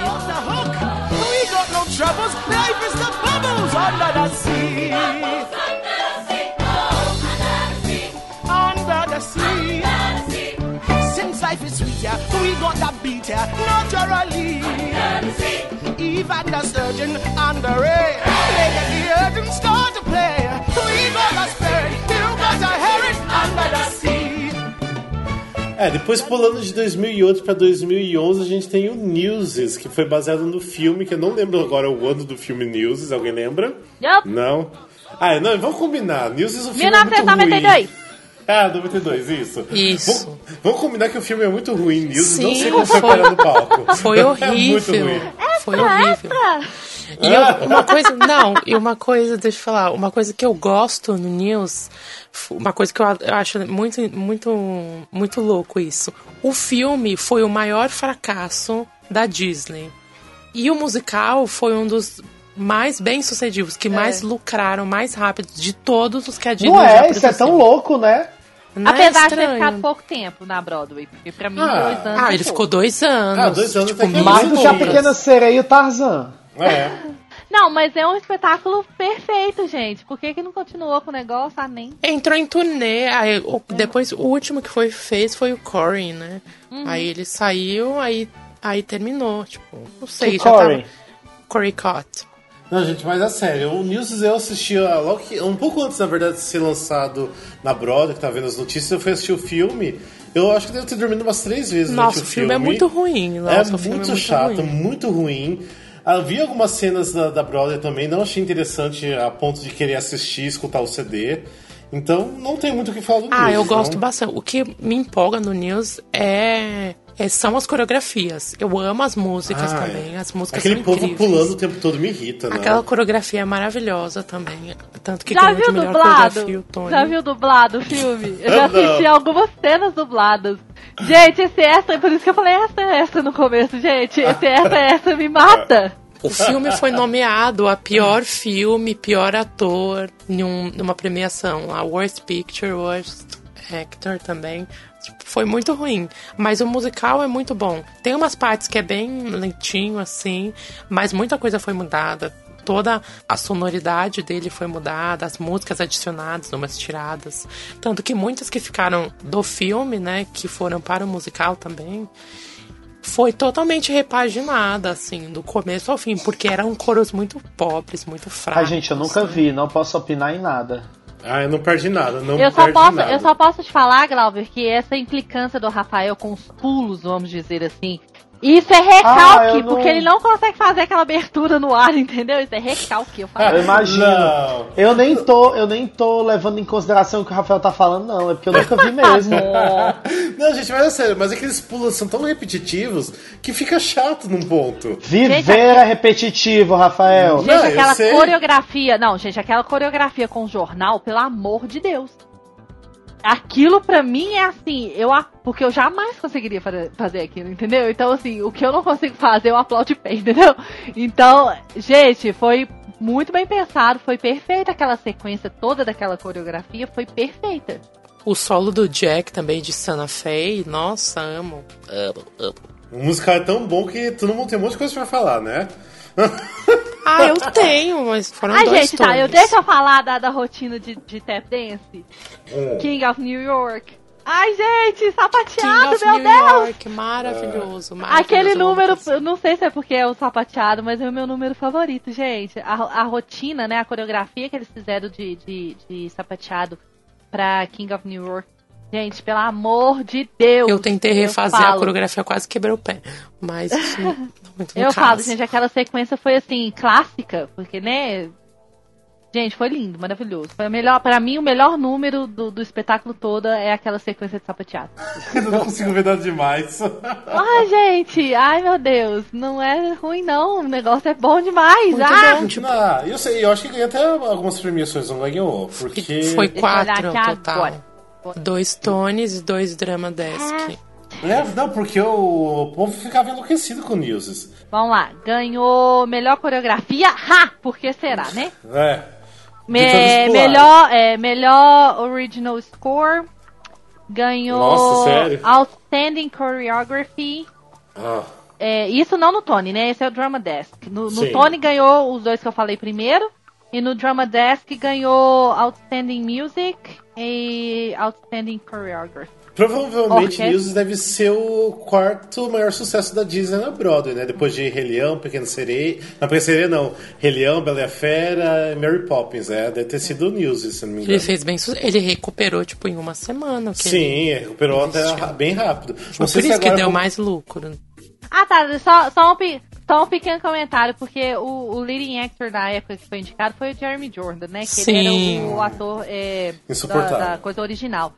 Sweet, yeah, we got that beat, yeah, naturally. Even the sturgeon and the ray, they get the urgent start to play. We got the spirit, you got the herring under the sea. É, depois pulando de 2008 pra 2011, a gente tem o Newsies, que foi baseado no filme, que eu não lembro agora o ano do filme Newsies, alguém lembra? Yup. Não? Ah, não, vamos combinar. Newsies, o filme é muito 1992. ruim. Ah, 92, isso. Isso. Vamos, vamos combinar que o filme é muito ruim, Newsies. não sei como foi parar no palco. Foi É muito horrível. ruim. Foi horrível. E eu- uma coisa, não, e uma coisa, deixa eu falar, uma coisa que eu gosto no News, uma coisa que eu acho muito, muito, muito louco isso. O filme foi o maior fracasso da Disney. E o musical foi um dos mais bem sucedidos, que mais lucraram mais rápido de todos os que a Disney Não já é? Isso é tão louco, né? Não é Apesar de ter ficado pouco tempo na Broadway, porque pra mim, Ah. dois anos. Ah, é ele ficou dois anos. Ah, dois anos tipo, é Mais do que a. Pequena Sereia e o Tarzan. É. Não, mas é um espetáculo perfeito, gente. Por que, que não continuou com o negócio? Ah, nem. Entrou em turnê, aí, o- depois o último que foi fez foi o Corey, né? Uhum. Aí ele saiu, aí, aí terminou, tipo, não sei, Que já Corey? tava... Corey Cott. Não, gente, mas é sério, o News eu assisti ah, logo que, um pouco antes, na verdade, de ser lançado na Broadway, que tá vendo as notícias, eu fui assistir o filme. Eu acho que devo ter dormido umas três vezes Nossa, durante o filme é muito ruim. é Nossa, filme muito é muito chato, ruim. muito ruim. Ah, vi algumas cenas da, da Broadway também, não achei interessante a ponto de querer assistir, escutar o CD. Então, não tem muito o que falar do Ah, News. eu gosto então- bastante. O que me empolga no News é, é- são as coreografias. Eu amo as músicas Ah, também. é. As músicas Aquele são povo incríveis. pulando o tempo todo me irrita, né? Aquela coreografia é maravilhosa também. Tanto que Já ganhou viu de melhor dublado? coreografia o Tony. Já viu dublado o filme? Eu já assisti algumas cenas dubladas. Gente, esse extra, por isso que eu falei essa essa no começo, gente. Esse essa essa me mata. O filme foi nomeado a pior filme, pior ator em um- numa premiação. A Worst Picture, Worst Actor também. Foi muito ruim. Mas o musical é muito bom. Tem umas partes que é bem lentinho, assim, mas muita coisa foi mudada. Toda a sonoridade dele foi mudada, as músicas adicionadas, umas tiradas. Tanto que muitas que ficaram do filme, né, que foram para o musical também, foi totalmente repaginada, assim, do começo ao fim, porque eram coros muito pobres, muito fracos. Ai, gente, eu nunca vi, não posso opinar em nada. Ah, eu não perdi nada, não Eu só, posso, nada. eu só posso te falar, Glauber, que essa implicância do Rafael com os pulos, vamos dizer assim, isso é Ah, recalque, eu não- porque ele não consegue fazer aquela abertura no ar, entendeu? Isso é recalque, eu falo. Eu imagino. Não. Eu nem tô, eu nem tô levando em consideração o que o Rafael tá falando, não. É porque eu nunca vi mesmo. Não, gente, mas é sério, mas aqueles pulos são tão repetitivos que fica chato num ponto. Viver é repetitivo, Rafael. Gente, Não, aquela coreografia. Não, gente, aquela coreografia com o jornal, pelo amor de Deus. Aquilo pra mim é assim, eu porque eu jamais conseguiria fazer, fazer aquilo, entendeu? Então, assim, o que eu não consigo fazer, eu aplaudo de pé, entendeu? Então, gente, foi muito bem pensado, foi perfeita aquela sequência toda daquela coreografia, foi perfeita. O solo do Jack também de Santa Fe, nossa, amo. Amo, amo. O musical é tão bom que todo mundo tem um monte de coisa pra falar, né? Ah, eu tenho, mas foram Ai, dois gente, tá, eu deixa eu falar da, da rotina de, de tap dance. Hum. King of New York. Ai, gente, sapateado, meu New Deus! York, maravilhoso, maravilhoso. Aquele eu número, eu não sei se é porque é o sapateado, mas é o meu número favorito, gente. A, a rotina, né, a coreografia que eles fizeram de, de, de sapateado pra King of New York. Gente, pelo amor de Deus. Eu tentei refazer a falo. coreografia, quase quebrei o pé. Mas isso muito Eu caso. falo, gente, aquela sequência foi assim, clássica, porque, né? Gente, foi lindo, maravilhoso. Foi o melhor, para mim, o melhor número do, do espetáculo todo é aquela sequência de sapateado. Eu não consigo ver nada demais. Ai, gente, ai meu Deus, não é ruim não, o negócio é bom demais. Muito ah, bom, tipo, Ah, eu sei, eu acho que ganhou até algumas premiações, não ganhou. Porque. foi quatro total. agora. Dois tones e dois drama desk. É, não, porque o povo ficava enlouquecido com Newses. Vamos lá, ganhou melhor coreografia, ha, por que será, né? É. Me- melhor, é, melhor original score, ganhou Nossa, sério? outstanding choreography. Ah, É, isso não no Tony, né? Esse é o Drama Desk. No, no. Tony ganhou os dois que eu falei primeiro. E no Drama Desk ganhou Outstanding Music e Outstanding Choreography. Provavelmente Orquestra. Newses deve ser o quarto maior sucesso da Disney na Broadway, né? Depois de Rei Leão, Pequena Sereia. Não, Pequena Sereia não. Rei Leão, Bela e a Fera e Mary Poppins, é. Deve ter sido o Newses, se não me engano. Ele fez bem Ele recuperou, tipo, em uma semana. o que ele- Sim, recuperou até investiu. bem rápido. Foi Não por sei se isso que agora deu mais lucro. Ah, tá. Só, só, um, pe- só um pequeno comentário, porque o, o leading actor da época que foi indicado foi o Jeremy Jordan, né? Que ele Sim. era o, o ator é, da, da coisa original.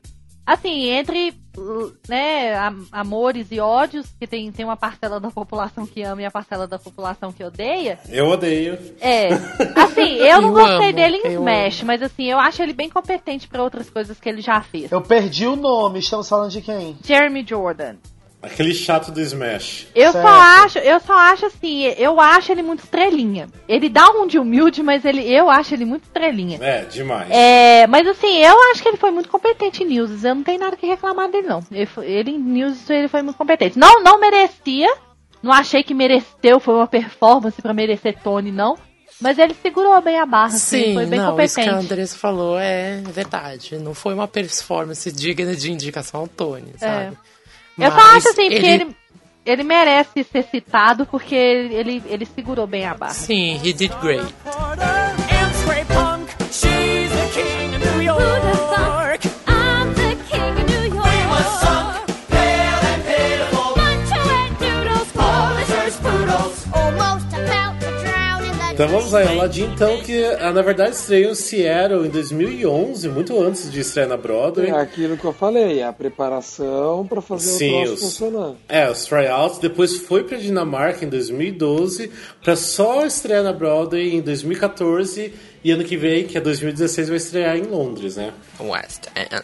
Assim, entre né, am- amores e ódios, que tem, tem uma parcela da população que ama e a parcela da população que odeia. Eu odeio. É. Assim, eu não Eu gostei amo, dele em Smash, mas assim, eu acho ele bem competente pra outras coisas que ele já fez. Eu perdi o nome, estamos falando de quem? Jeremy Jordan. Aquele chato do Smash. Eu Certo. só acho, eu só acho assim, eu acho ele muito estrelinha. Ele dá um de humilde, mas ele, eu acho ele muito estrelinha. É, demais. É, mas assim, eu acho que ele foi muito competente em News. Eu não tenho nada que reclamar dele, não. Ele, foi- ele em News ele foi muito competente. Não, não merecia. Não achei que mereceu, foi uma performance pra merecer Tony, não. Mas ele segurou bem a barra, assim, Sim, foi bem não, isso que a competente. Andressa falou é verdade. Não foi uma performance digna de indicação ao Tony, sabe? É. Eu só acho assim, porque ele, ele merece ser citado porque ele, ele segurou bem a barra. Sim, he did great. Então vamos aí, Aladdin, então, que ah, na verdade estreou em Seattle em 2011, muito antes de estrear na Broadway. É aquilo que eu falei, a preparação pra fazer Sim, o troço os- funcionar. É, os tryouts, depois foi pra Dinamarca em 2012, pra só estrear na Broadway em 2014 e ano que vem, que é 2016, vai estrear em Londres, né? West End.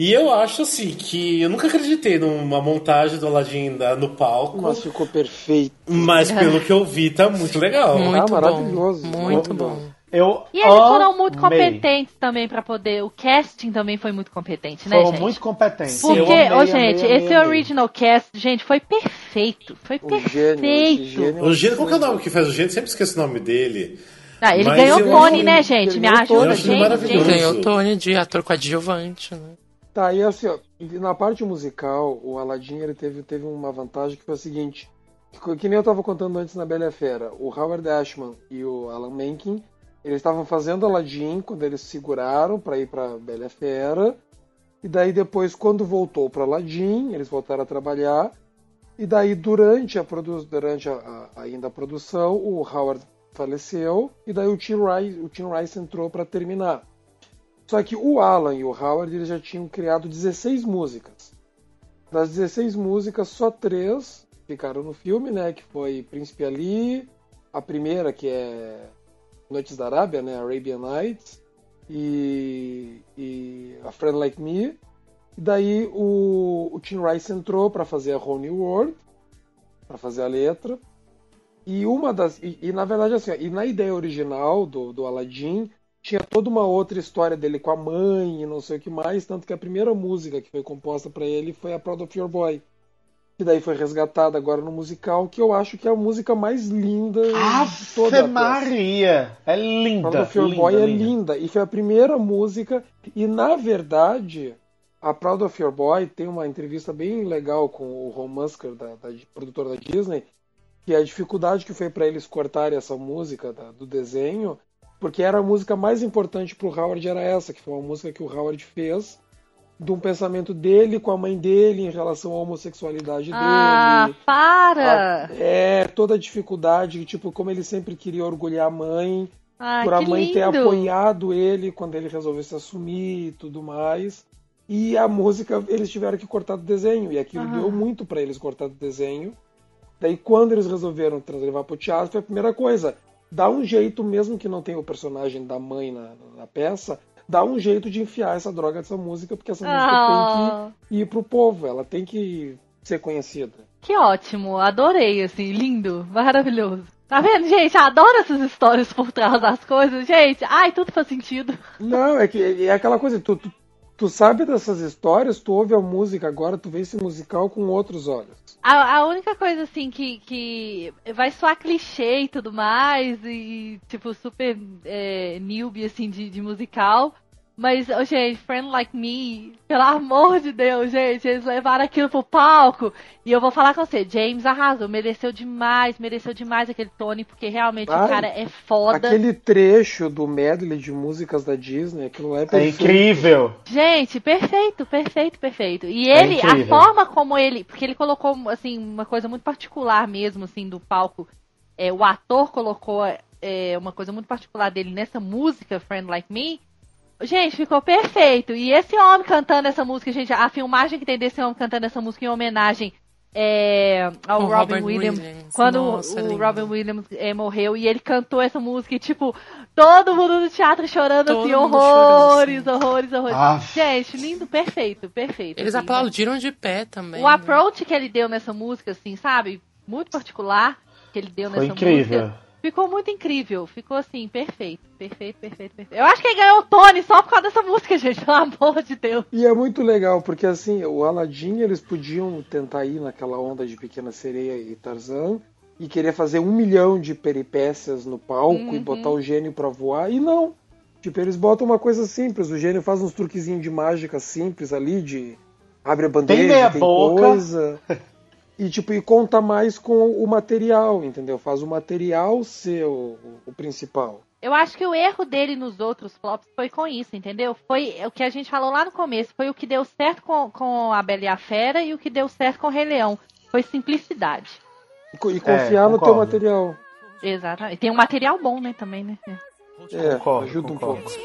E eu acho assim que eu nunca acreditei numa montagem do Aladdin da- no palco, Mas ficou perfeito. mas pelo que eu vi tá muito legal. Muito bom. maravilhoso, Muito maravilhoso. bom. Eu E eles foram muito competentes também pra poder. O casting também foi muito competente, né, Foram gente? muito competentes. Porque, Eu amei, gente, amei, esse amei. original cast, gente, foi perfeito. Foi O gênio, perfeito. gênio. O Gênio, qual que é o nome que faz o Gênio? Sempre esqueço o nome dele. Ah, ele Mas ganhou Tony, né, gente? Me ajuda, gente. Ganhou o Tony de ator coadjuvante, né? Tá, e assim, ó, na parte musical, o Aladdin ele teve, teve uma vantagem que foi a seguinte: que, que nem eu tava contando antes na Bela Fera, o Howard Ashman e o Alan Menken, eles estavam fazendo Aladdin quando eles se seguraram pra ir pra Bela Fera, e daí depois, quando voltou pro Aladdin, eles voltaram a trabalhar, e daí durante a, durante a, a- ainda a produção, o Howard faleceu, e daí o Tim Rice, o Tim Rice entrou pra terminar. Só que o Alan e o Howard eles já tinham criado 16 músicas. Das 16 músicas, só três ficaram no filme, né? Que foi Príncipe Ali, a primeira que é Noites da Arábia, né? Arabian Nights, e, e A Friend Like Me. E daí o, o Tim Rice entrou para fazer a Whole New World, para fazer a letra. E uma das. E, e, na verdade, assim, e na ideia original do, do Aladdin, tinha toda uma outra história dele com a mãe e não sei o que mais, tanto que a primeira música que foi composta para ele foi a Proud of Your Boy. Que daí foi resgatada agora no musical, que eu acho que é a música mais linda de toda a Ave. Maria! É linda. Proud of Your linda, Boy é linda. linda. E foi a primeira música. E na verdade, a Proud of Your Boy tem uma entrevista bem legal com o Ron Musker, da, da produtora da Disney, que a dificuldade que foi para eles cortarem essa música da- do desenho, porque era a música mais importante pro Howard, era essa, que foi uma música que o Howard fez de um pensamento dele com a mãe dele em relação à homossexualidade Ah, dele. para! É, toda a dificuldade, tipo, como ele sempre queria orgulhar a mãe, Ai, por a mãe ter lindo. apoiado ele quando ele resolveu se assumir e tudo mais. E a música eles tiveram que cortar do desenho, e aquilo Aham. deu muito pra eles cortar do desenho. Daí quando eles resolveram levar pro teatro, foi a primeira coisa. Dá um jeito, mesmo que não tenha o personagem da mãe na, na peça, dá um jeito de enfiar essa droga dessa música, porque essa música Ah, tem que ir pro povo, ela tem que ser conhecida. que ótimo, adorei, assim, lindo, maravilhoso. Tá vendo, gente? Adoro essas histórias por trás das coisas, gente. Ai, tudo faz sentido. Não, é que é aquela coisa, tu, tu, tu sabe dessas histórias, tu ouve a música agora, tu vê esse musical com outros olhos. A, a única coisa, assim, que, que vai soar clichê e tudo mais, e, tipo, super é, newbie, assim, de, de musical. Mas, ô, gente, Friend Like Me, pelo amor de Deus, gente, eles levaram aquilo pro palco. E eu vou falar com você, James arrasou, mereceu demais, mereceu demais aquele Tony, porque realmente o cara é foda. Aquele trecho do medley de músicas da Disney, aquilo é É perfeito. incrível. Gente, perfeito, perfeito, perfeito. E É ele, a incrível. forma como ele, porque ele colocou assim uma coisa muito particular mesmo assim do palco. É, o ator colocou é, uma coisa muito particular dele nessa música Friend Like Me, Gente, ficou perfeito. E esse homem cantando essa música, gente, a filmagem que tem desse homem cantando essa música em homenagem é, ao O Robin Robert Williams, Williams. quando Nossa, o lindo. Robin Williams é, morreu e ele cantou essa música e, tipo, todo mundo no teatro chorando Todo assim, horrores, chorando, horrores, horrores. Aff. Gente, lindo, perfeito, perfeito. Eles assim, aplaudiram de pé também. O né? approach que ele deu nessa música, assim, sabe? Muito particular que ele deu Foi nessa incrível. música. Ficou muito incrível. Ficou assim, perfeito. Perfeito, perfeito, perfeito. Eu acho que ele ganhou o Tony só por causa dessa música, gente. Pelo amor de Deus. E é muito legal, porque assim, o Aladdin eles podiam tentar ir naquela onda de Pequena Sereia e Tarzan e querer fazer um milhão de peripécias no palco e botar o gênio pra voar, e não. Tipo, eles botam uma coisa simples, o gênio faz uns truquezinhos de mágica simples ali, de abre a bandeja, Tem tem boca. coisa. E tipo, e conta mais com o material, entendeu? Faz o material ser o, o principal. Eu acho que o erro dele nos outros flops foi com isso, entendeu? Foi o que a gente falou lá no começo. Foi o que deu certo com, com a Bela e a Fera e o que deu certo com o Rei Leão. Foi simplicidade. E, e confiar no teu material. Exatamente. Tem um material bom, né, também, né? É, Concordo, ajuda um concordo. pouco.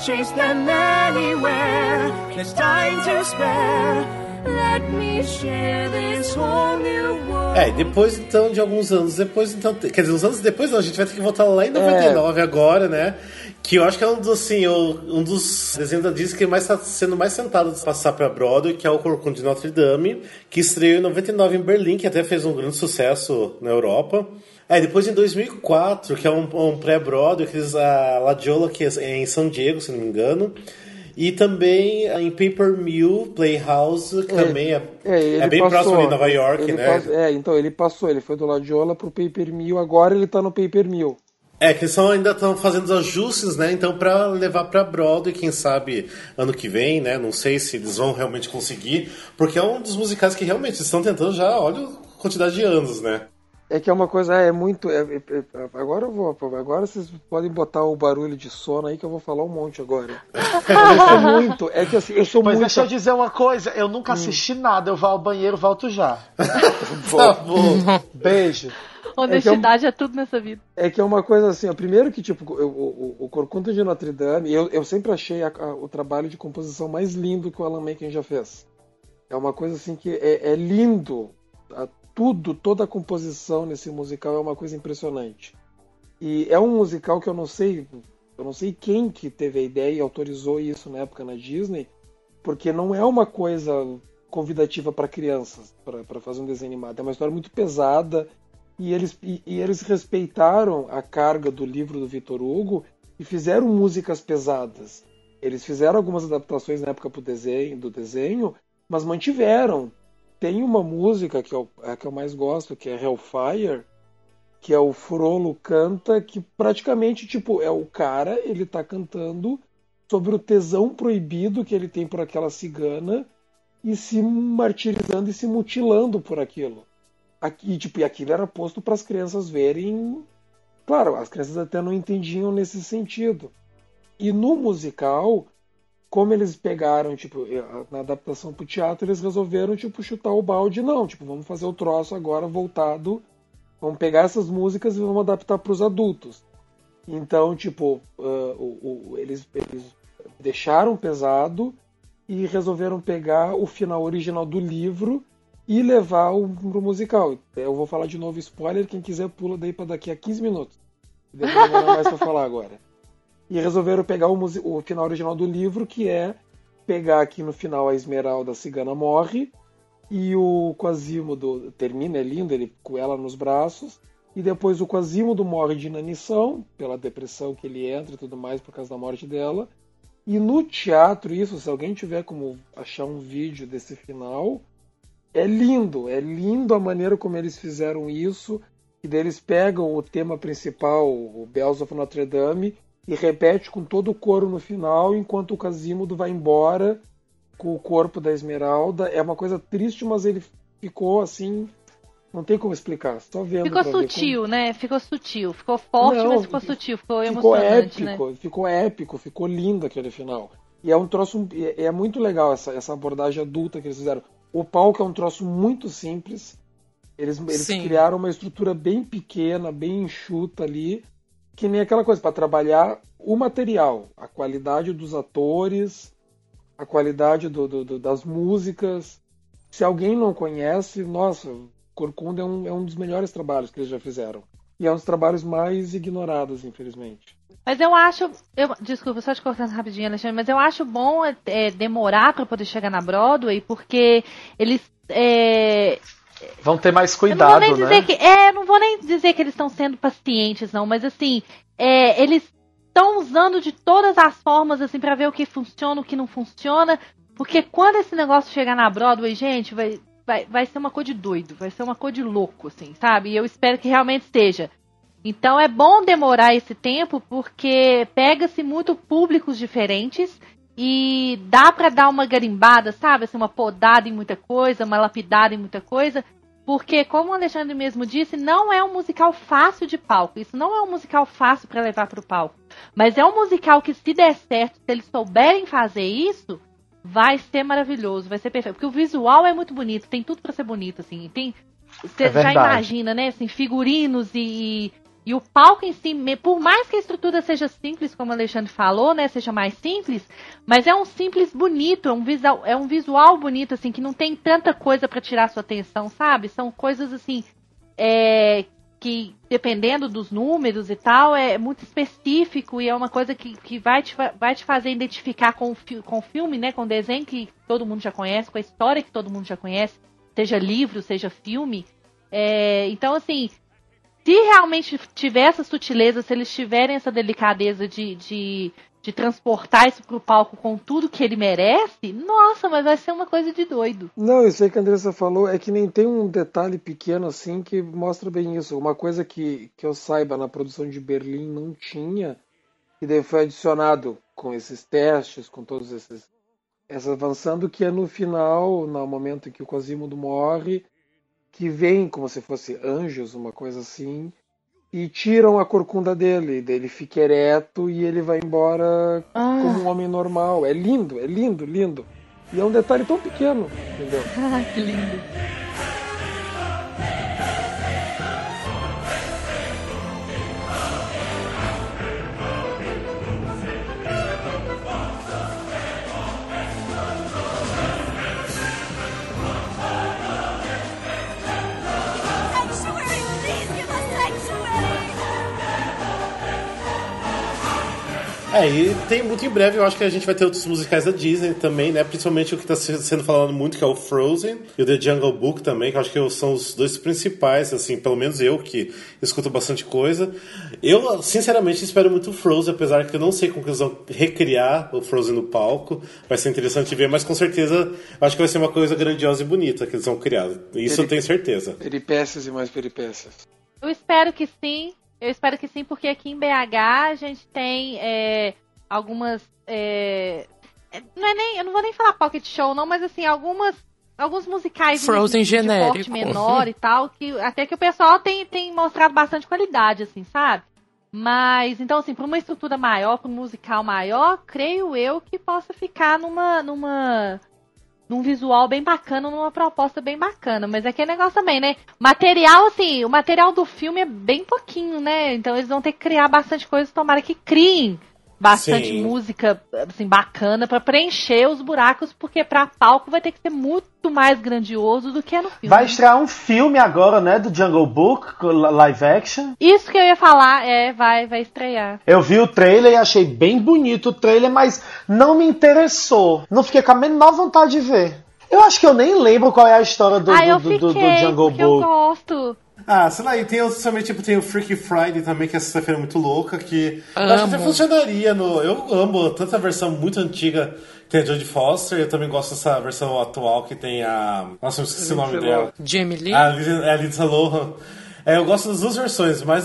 Chase them anywhere. There's time to spare. Let me share this whole new world. É, depois então de alguns anos depois, então, quer dizer, uns anos depois não, a gente vai ter que voltar lá em 99 agora, né? Que eu acho que é um dos, assim, um dos desenhos da Disney que mais está sendo mais sentado de passar pra Broadway, que é o Corcunda de Notre Dame, que estreou em 99 em Berlim, que até fez um grande sucesso na Europa. É, depois em 2004, que é um, um pré-Broadway, que eles, a La Diola, que é em São Diego, se não me engano. E também em Paper Mill Playhouse, que também é, ele é bem passou, próximo de Nova York, né? pass- é, então ele passou, ele foi do Ladiola pro Paper Mill, agora ele tá no Paper Mill. É, que eles são, ainda estão fazendo os ajustes, né? Então, pra levar pra Broadway, quem sabe ano que vem, né? Não sei se eles vão realmente conseguir, porque é um dos musicais que realmente estão tentando já, olha a quantidade de anos, né? É que é uma coisa, é, é muito. é- é- é- agora eu vou. Agora vocês podem botar o barulho de sono aí que eu vou falar um monte agora. eu sou muito. É que assim, eu sou Mas muito. deixa eu dizer uma coisa, eu nunca assisti nada, eu vou ao banheiro, volto já. Tá bom. Beijo. Honestidade é tudo nessa vida. É que é uma coisa assim, ó, primeiro que tipo, eu- o, o, o Corcunda de Notre Dame, eu, eu sempre achei a- a- o trabalho de composição mais lindo que o Alan Menken já fez. É uma coisa assim que é, é lindo. A- tudo, toda a composição nesse musical é uma coisa impressionante. E é um musical que eu não sei, eu não sei quem que teve a ideia e autorizou isso na época na Disney, porque não é uma coisa convidativa para crianças, para fazer um desenho animado. É uma história muito pesada e eles, e, e eles respeitaram a carga do livro do Vitor Hugo e fizeram músicas pesadas. Eles fizeram algumas adaptações na época pro desenho, do desenho, mas mantiveram. Tem uma música que eu, a que eu mais gosto, que é Hellfire, que é o Frollo canta, que praticamente, tipo, é o cara, ele tá cantando sobre o tesão proibido que ele tem por aquela cigana e se martirizando e se mutilando por aquilo. Aqui, tipo, e aquilo era posto para as crianças verem. Claro, as crianças até não entendiam nesse sentido. E no musical, como eles pegaram, tipo, na adaptação pro teatro, eles resolveram, tipo, chutar o balde. Não, tipo, vamos fazer o troço agora voltado. Vamos pegar essas músicas e vamos adaptar para os adultos. Então, tipo, ah, o- o- eles, eles deixaram pesado e resolveram pegar o final original do livro e levar o pro musical. Eu vou falar de novo spoiler, quem quiser pula daí para daqui a 15 minutos. Depois não mais para falar agora. E resolveram pegar o, o final original do livro, que é pegar aqui no final a Esmeralda a cigana morre e o Quasimodo termina, é lindo, ele com ela nos braços. E depois o Quasimodo morre de inanição, pela depressão que ele entra e tudo mais, por causa da morte dela. E no teatro, isso, se alguém tiver como achar um vídeo desse final, é lindo, é lindo a maneira como eles fizeram isso. E daí eles pegam o tema principal, o Bells of Notre Dame, e repete com todo o coro no final, enquanto o Quasimodo vai embora com o corpo da Esmeralda. É uma coisa triste, mas ele ficou assim Não tem como explicar, só vendo. Ficou sutil, né? Ficou sutil. Ficou forte, Não, mas ficou fi- sutil. Ficou como... Ficou emocionante, épico, né? ficou épico, ficou lindo aquele final. E é um troço. É, é muito legal essa, essa abordagem adulta que eles fizeram. O palco é um troço muito simples. Eles, eles Sim. criaram uma estrutura bem pequena, bem enxuta ali, que nem aquela coisa, para trabalhar o material, a qualidade dos atores, a qualidade do- do- do- das músicas. Se alguém não conhece, nossa, Corcunda é um, é um dos melhores trabalhos que eles já fizeram. E é um dos trabalhos mais ignorados, infelizmente. Mas eu acho. Eu, desculpa, só te cortando rapidinho, Alexandre, mas eu acho bom é, demorar pra poder chegar na Broadway, porque eles. é, Vão ter mais eu não vou cuidado, nem né? dizer que. É, não vou nem dizer que eles estão sendo pacientes, não, mas assim, é, eles estão usando de todas as formas, assim, pra ver o que funciona, o que não funciona. Porque quando esse negócio chegar na Broadway, gente, vai, vai, vai ser uma coisa de doido, vai ser uma coisa de louco, assim, sabe? E eu espero que realmente esteja. Então é bom demorar esse tempo porque pega-se muito públicos diferentes e dá pra dar uma garimbada, sabe? Assim, uma podada em muita coisa, uma lapidada em muita coisa. Porque, como o Alexandre mesmo disse, não é um musical fácil de palco. Isso não é um musical fácil pra levar pro palco. Mas é um musical que, se der certo, se eles souberem fazer isso, vai ser maravilhoso, vai ser perfeito. Porque o visual é muito bonito, tem tudo pra ser bonito, assim. Tem, você É já imagina, né? Assim, figurinos e, e o palco em si, por mais que a estrutura seja simples, como o Alexandre falou, né? Seja mais simples, mas é um simples bonito, é um visual, é um visual bonito, assim, que não tem tanta coisa pra tirar sua atenção, sabe? São coisas assim. é, que dependendo dos números e tal, é muito específico e é uma coisa que, que vai, te, vai te fazer identificar com com o filme, né? Com o desenho que todo mundo já conhece, com a história que todo mundo já conhece, seja livro, seja filme. É, então, assim, se realmente tiver essa sutileza, se eles tiverem essa delicadeza de, de, de transportar isso pro palco com tudo que ele merece, nossa, mas vai ser uma coisa de doido. Não, isso aí que a Andressa falou é que nem tem um detalhe pequeno assim que mostra bem isso. Uma coisa que, que eu saiba na produção de Berlim não tinha, e daí foi adicionado com esses testes, com todos esses. Essa avançando, que é no final, no momento em que o Quasimodo morre, que vem como se fosse anjos, uma coisa assim, e tiram a corcunda dele, ele fica ereto e ele vai embora como um homem normal. É lindo, é lindo, lindo. E é um detalhe tão pequeno, entendeu? Ah, que lindo. É, e tem muito em breve, eu acho que a gente vai ter outros musicais da Disney também, né? Principalmente o que tá se- sendo falado muito, que é o Frozen e o The Jungle Book também, que eu acho que são os dois principais, assim, pelo menos eu que escuto bastante coisa. Eu, sinceramente, espero muito o Frozen, apesar que eu não sei como que eles vão recriar o Frozen no palco. Vai ser interessante ver, mas com certeza eu acho que vai ser uma coisa grandiosa e bonita que eles vão criar. Isso eu tenho certeza. Peripécias e mais peripécias. Eu espero que sim. Eu espero que sim, porque aqui em BH a gente tem é, algumas. é, não é nem, eu não vou nem falar pocket show, não, mas assim, algumas. Alguns musicais Frozen de, de porte menor e tal, que até que o pessoal tem, tem mostrado bastante qualidade, assim, sabe? Mas, então, assim, para uma estrutura maior, para um musical maior, creio eu que possa ficar numa, numa, num visual bem bacana, numa proposta bem bacana. Mas é aquele negócio também, né? Material, assim, o material do filme é bem pouquinho, né? Então eles vão ter que criar bastante coisa, tomara que criem bastante Sim. música, assim, bacana pra preencher os buracos, porque pra palco vai ter que ser muito mais grandioso do que é no filme. Vai estrear um filme agora, né, do Jungle Book, live action. Isso que eu ia falar, é, vai, vai estrear. Eu vi o trailer e achei bem bonito o trailer, mas não me interessou. Não fiquei com a menor vontade de ver. Eu acho que eu nem lembro qual é a história do, ah, do, fiquei, do, do Jungle porque eu Book. gosto. Ah, sei lá, e tem outros também, tipo, tem o Freaky Friday também, que é sexta-feira muito louca, que eu acho que até Amo. funcionaria no. Eu amo tanto a versão muito antiga que tem a Jodie Foster, eu também gosto dessa versão atual que tem a. Nossa, eu esqueci o nome Lindsay dela. Jamie Lee. A, Liz- é a Lindsay Lohan. É, eu gosto das duas versões, mas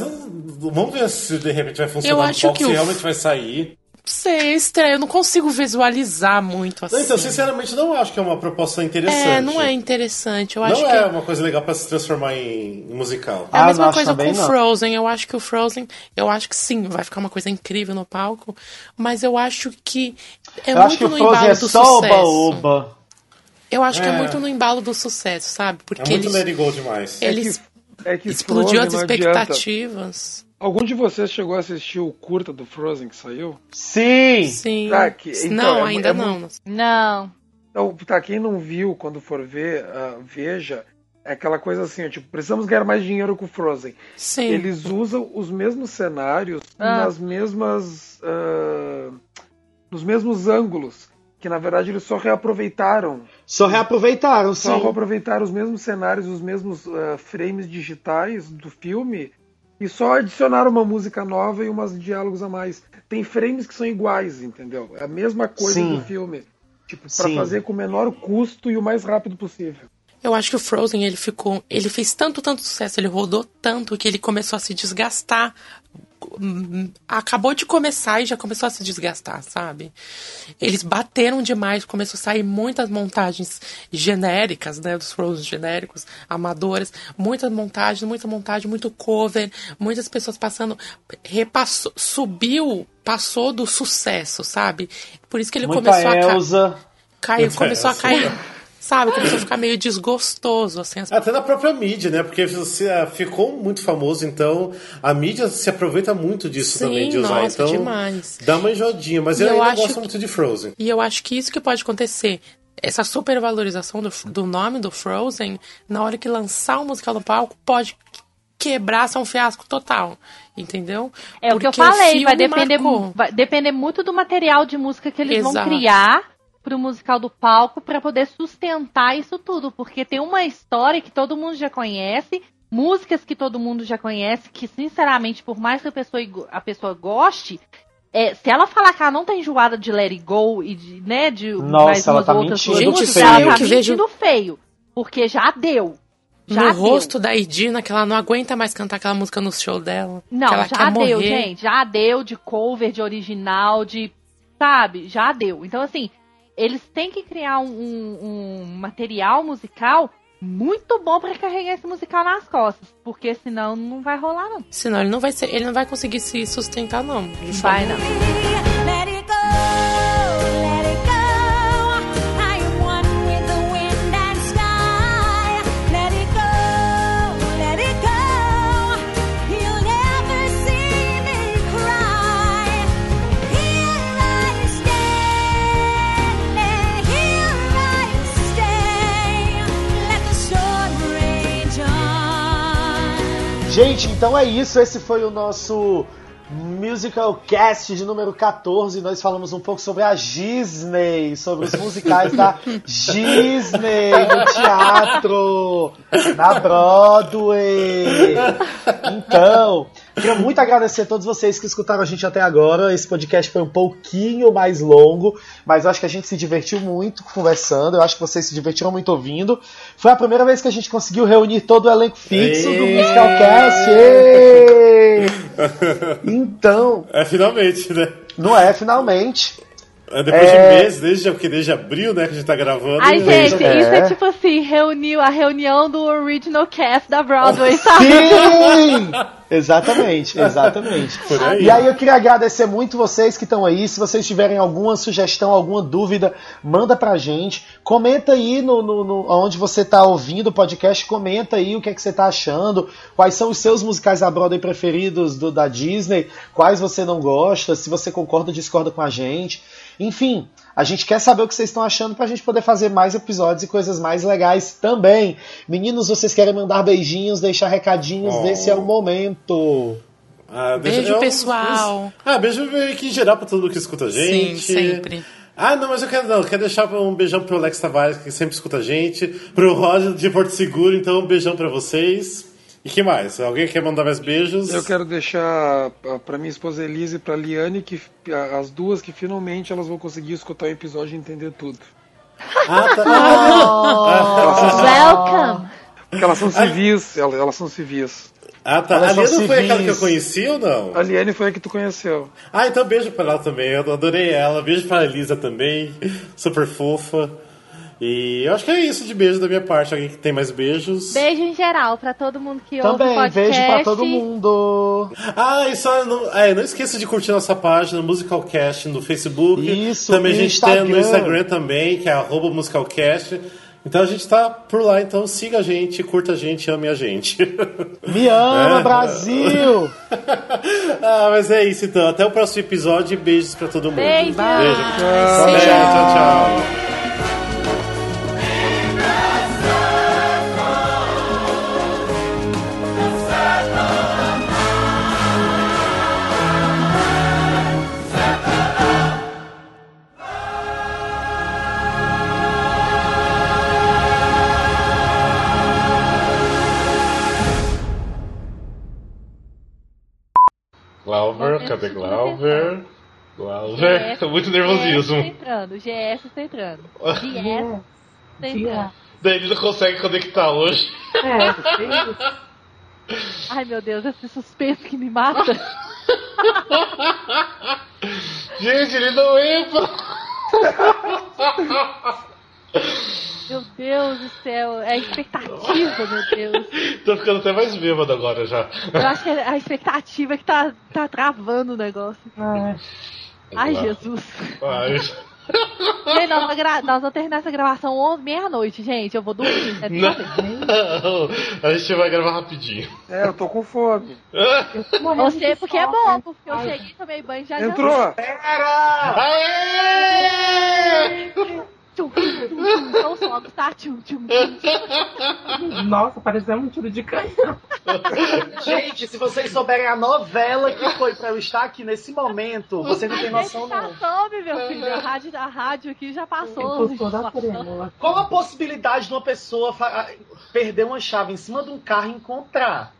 vamos ver se de repente vai funcionar Eu no acho palco, que se o- realmente vai sair. Sei, é estranho. Eu não consigo visualizar muito assim. Então, sinceramente, não acho que é uma proposta interessante. é, não é interessante. Eu acho Não que é uma coisa legal pra se transformar em, musical. É a Ah, mesma não coisa com não. Frozen. Eu acho que o Frozen, eu acho que sim, vai ficar uma coisa incrível no palco, mas eu acho que é Eu muito acho que o no Frozen embalo é do só sucesso. oba-oba. Eu acho que é É. muito no embalo do sucesso, sabe? É Porque muito eles, demais. eles É que explodiu Frozen as não adianta. expectativas. Algum de vocês chegou a assistir o curta do Frozen que saiu? Sim! Sim. Tá, que- então, não, é- ainda é não. Não. Então, tá, quem não viu, quando for ver, ah, veja. É aquela coisa assim, ó, tipo, precisamos ganhar mais dinheiro com o Frozen. Sim. Eles usam os mesmos cenários Ah. nas mesmas. ah, nos mesmos ângulos. Que na verdade eles só reaproveitaram. Só reaproveitaram, sim. Só reaproveitaram os mesmos cenários, os mesmos ah, frames digitais do filme. E só adicionaram uma música nova e umas diálogos a mais. Tem frames que são iguais, entendeu? É a mesma coisa Sim. do filme. Tipo, pra Sim. fazer com o menor custo e o mais rápido possível. Eu acho que o Frozen, ele ficou. Ele fez tanto, tanto sucesso, ele rodou tanto que ele começou a se desgastar. Acabou de começar e já começou a se desgastar, sabe? Eles bateram demais, começou a sair muitas montagens genéricas, né? Dos Frozen genéricos, amadoras. Muitas montagens, muita montagem, muito cover, muitas pessoas passando. Repassou, subiu, passou do sucesso, sabe? Por isso que ele Muita começou a. ca-. Caiu, começou a cair. Sabe, começou a ficar meio desgostoso, assim. As... Até na própria mídia, né? Porque você ah, ficou muito famoso, então a mídia se aproveita muito disso Sim, também, de usar. nossa, então demais. dá uma enjoadinha, mas E eu, eu ainda acho gosto que- muito de Frozen. E eu acho que isso que pode acontecer. Essa supervalorização do, do nome do Frozen, na hora que lançar o musical no palco, pode quebrar, ser um fiasco total. Entendeu? É o que eu Porque falei, vai depender, marcou. vai depender muito do material de música que eles vão Exato. criar pro musical do palco pra poder sustentar isso tudo, porque tem uma história que todo mundo já conhece, músicas que todo mundo já conhece, que sinceramente, por mais que a pessoa, a pessoa goste, é, se ela falar que ela não tá enjoada de Let It Go e de, né, de Nossa, mais ela umas tá outras mentindo músicas, feio. ela tá Que vejo- mentindo feio, porque já deu. Já no deu. rosto da Idina, que ela não aguenta mais cantar aquela música no show dela. Não, que ela já quer deu, morrer. gente. Já deu de cover, de original, de. Sabe? Já deu. Então, assim, eles têm que criar um, um- um material musical muito bom pra carregar esse musical nas costas. Porque senão não vai rolar, não. Senão ele não vai ser, ele não vai conseguir se sustentar, não. Vai, não. Gente, então é isso. Esse foi o nosso Musical Cast de número 14. Nós falamos um pouco sobre a Disney, sobre os musicais da Disney no teatro, na Broadway. Então, queria muito agradecer a todos vocês que escutaram a gente até agora. Esse podcast foi um pouquinho mais longo, mas eu acho que a gente se divertiu muito conversando. Eu acho que vocês se divertiram muito ouvindo. Foi a primeira vez que a gente conseguiu reunir todo o elenco fixo do Ê! Musical Cast. Ê! Então, É, finalmente, né? não é finalmente. É, Depois É. de meses, desde, porque desde abril, né, que a gente tá gravando. Ai, gente, É. isso é tipo assim, reuniu a reunião do original cast da Broadway, sabe? Sim! Exatamente, exatamente. Aí. E aí eu queria agradecer muito vocês que estão aí. Se vocês tiverem alguma sugestão, alguma dúvida, manda pra gente. Comenta aí no, no, no- onde você tá ouvindo o podcast, comenta aí o que é que você tá achando, quais são os seus musicais da Broadway preferidos do, da Disney, quais você não gosta, se você concorda ou discorda com a gente. Enfim, a gente quer saber o que vocês estão achando pra gente poder fazer mais episódios e coisas mais legais também. Meninos, vocês querem mandar beijinhos, deixar recadinhos? Oh. Esse é o momento. Ah, Beijo, eu- pessoal. Ah, beijo que em geral pra todo mundo que escuta a gente. Sim, sempre. Ah, não, mas eu quero, não, eu quero deixar um beijão pro Alex Tavares, que sempre escuta a gente. Pro Roger de Porto Seguro, então um beijão pra vocês. E que mais? Alguém quer mandar mais beijos? Eu quero deixar pra minha esposa Elise e pra Liane, que as duas que finalmente elas vão conseguir escutar o episódio e entender tudo. Ah, tá. Welcome! Porque elas são civis, elas, elas são civis. Ah, tá. Elas A Liane foi aquela que eu conheci ou não? A Liane foi a que tu conheceu. Ah, então beijo pra ela também. Eu adorei ela. Beijo pra Elisa também. Super fofa. E eu acho que é isso de beijo da minha parte. Alguém que tem mais beijos? Beijo em geral pra todo mundo que ouve o Também, podcast. beijo pra todo mundo. Ah, e só não, é, não esqueça de curtir nossa página Musicalcast no Facebook. Isso, Também a gente tem no Instagram. Instagram também, que é arroba musicalcast. Então a gente tá por lá, então siga a gente, curta a gente, ame a gente. Me ama, É. Brasil! ah, mas é isso então. Até o próximo episódio e beijos pra todo mundo. Beijo. Beijo. Tchau. Beijo, tchau, tchau. Glauber, cadê Glauber? Glauber, tô muito GS nervosismo. tá entrando, GS tá entrando. GS tá entrando. Daí ele não consegue conectar hoje. Ai meu Deus, esse suspense que me mata. Gente, ele não entra. Meu Deus do céu, é a expectativa, meu Deus. Tô ficando até mais bêbado agora já. Eu acho que é a expectativa que tá, tá travando o negócio. Ai, Jesus. Ai. Nós, vamos gra- nós vamos terminar essa gravação 11, meia-noite, gente. Eu vou dormir. É Não. não. A gente vai gravar rapidinho. É, eu tô com fome. Você, porque é bom, porque eu cheguei, tomei banho e já Entrou! Aê! Tchum, tchum, tchum, tchum, tá? Tchum, tchum, tchum, tchum. Nossa, pareceu um tiro de canhão. Gente, se vocês souberem a novela que foi pra eu estar aqui nesse momento, você não tem A noção gente já não. soube, meu filho. A rádio, a rádio aqui já passou. Trêmula. Qual a possibilidade de uma pessoa perder uma chave em cima de um carro e encontrar?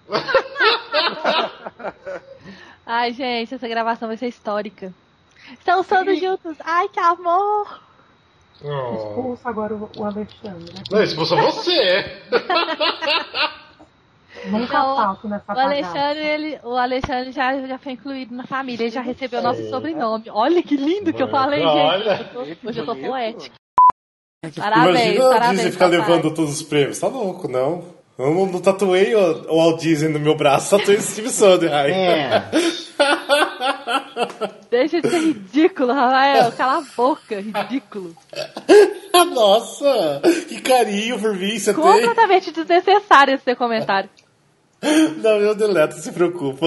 Ai, gente, essa gravação vai ser histórica. Estamos todos juntos. Ai, que amor. Oh. Expulsa agora o, o Alexandre. né? Não, expulsou você. Nunca Não, falto nessa O. Alexandre, ele, o Alexandre já, já foi incluído na família, ele já recebeu nosso sobrenome. Olha que lindo que eu falei, gente. Olha. Eu tô- hoje eu tô poética. Parabéns, Imagina a parabéns. Disney ficar papai. levando todos os prêmios. Tá louco, não? Eu não, não tatuei o, o Walt Disney no meu braço, tatuei o Steve Sondheim. É. Deixa de ser ridículo, Rafael. Cala a boca, ridículo. Nossa, que carinho por mim você tem. Completamente desnecessário esse seu comentário. Não, eu deleto, se preocupa.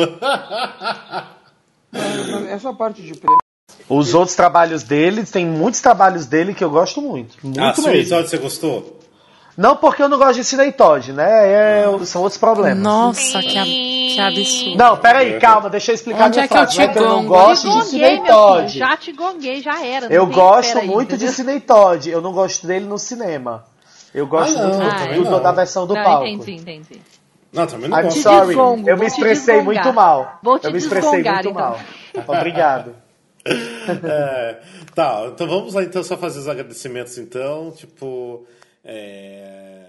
Essa parte de prêmio. Os outros trabalhos dele, tem muitos trabalhos dele que eu gosto muito. Muito Ah, mesmo. episódio você gostou? Não porque eu não gosto de Sidney Todd, né? É, são outros problemas. Nossa, que, que absurdo. Não, peraí, calma, deixa eu explicar Onde minha é que eu frase. te Não é que eu não gosto de Sidney. Todd. Já te gonguei, já era. Eu gosto espera aí, muito de? Sidney Todd. Eu não gosto dele no cinema. Eu gosto Ah, não, muito eu do- do- da versão do não, palco. entendi, entendi. Não, também não I'm gosto. Sorry. desgongo, eu me expressei muito mal. Vou te eu me expressei muito então. mal. Obrigado. É, tá, então vamos lá então só fazer os agradecimentos então, tipo. É.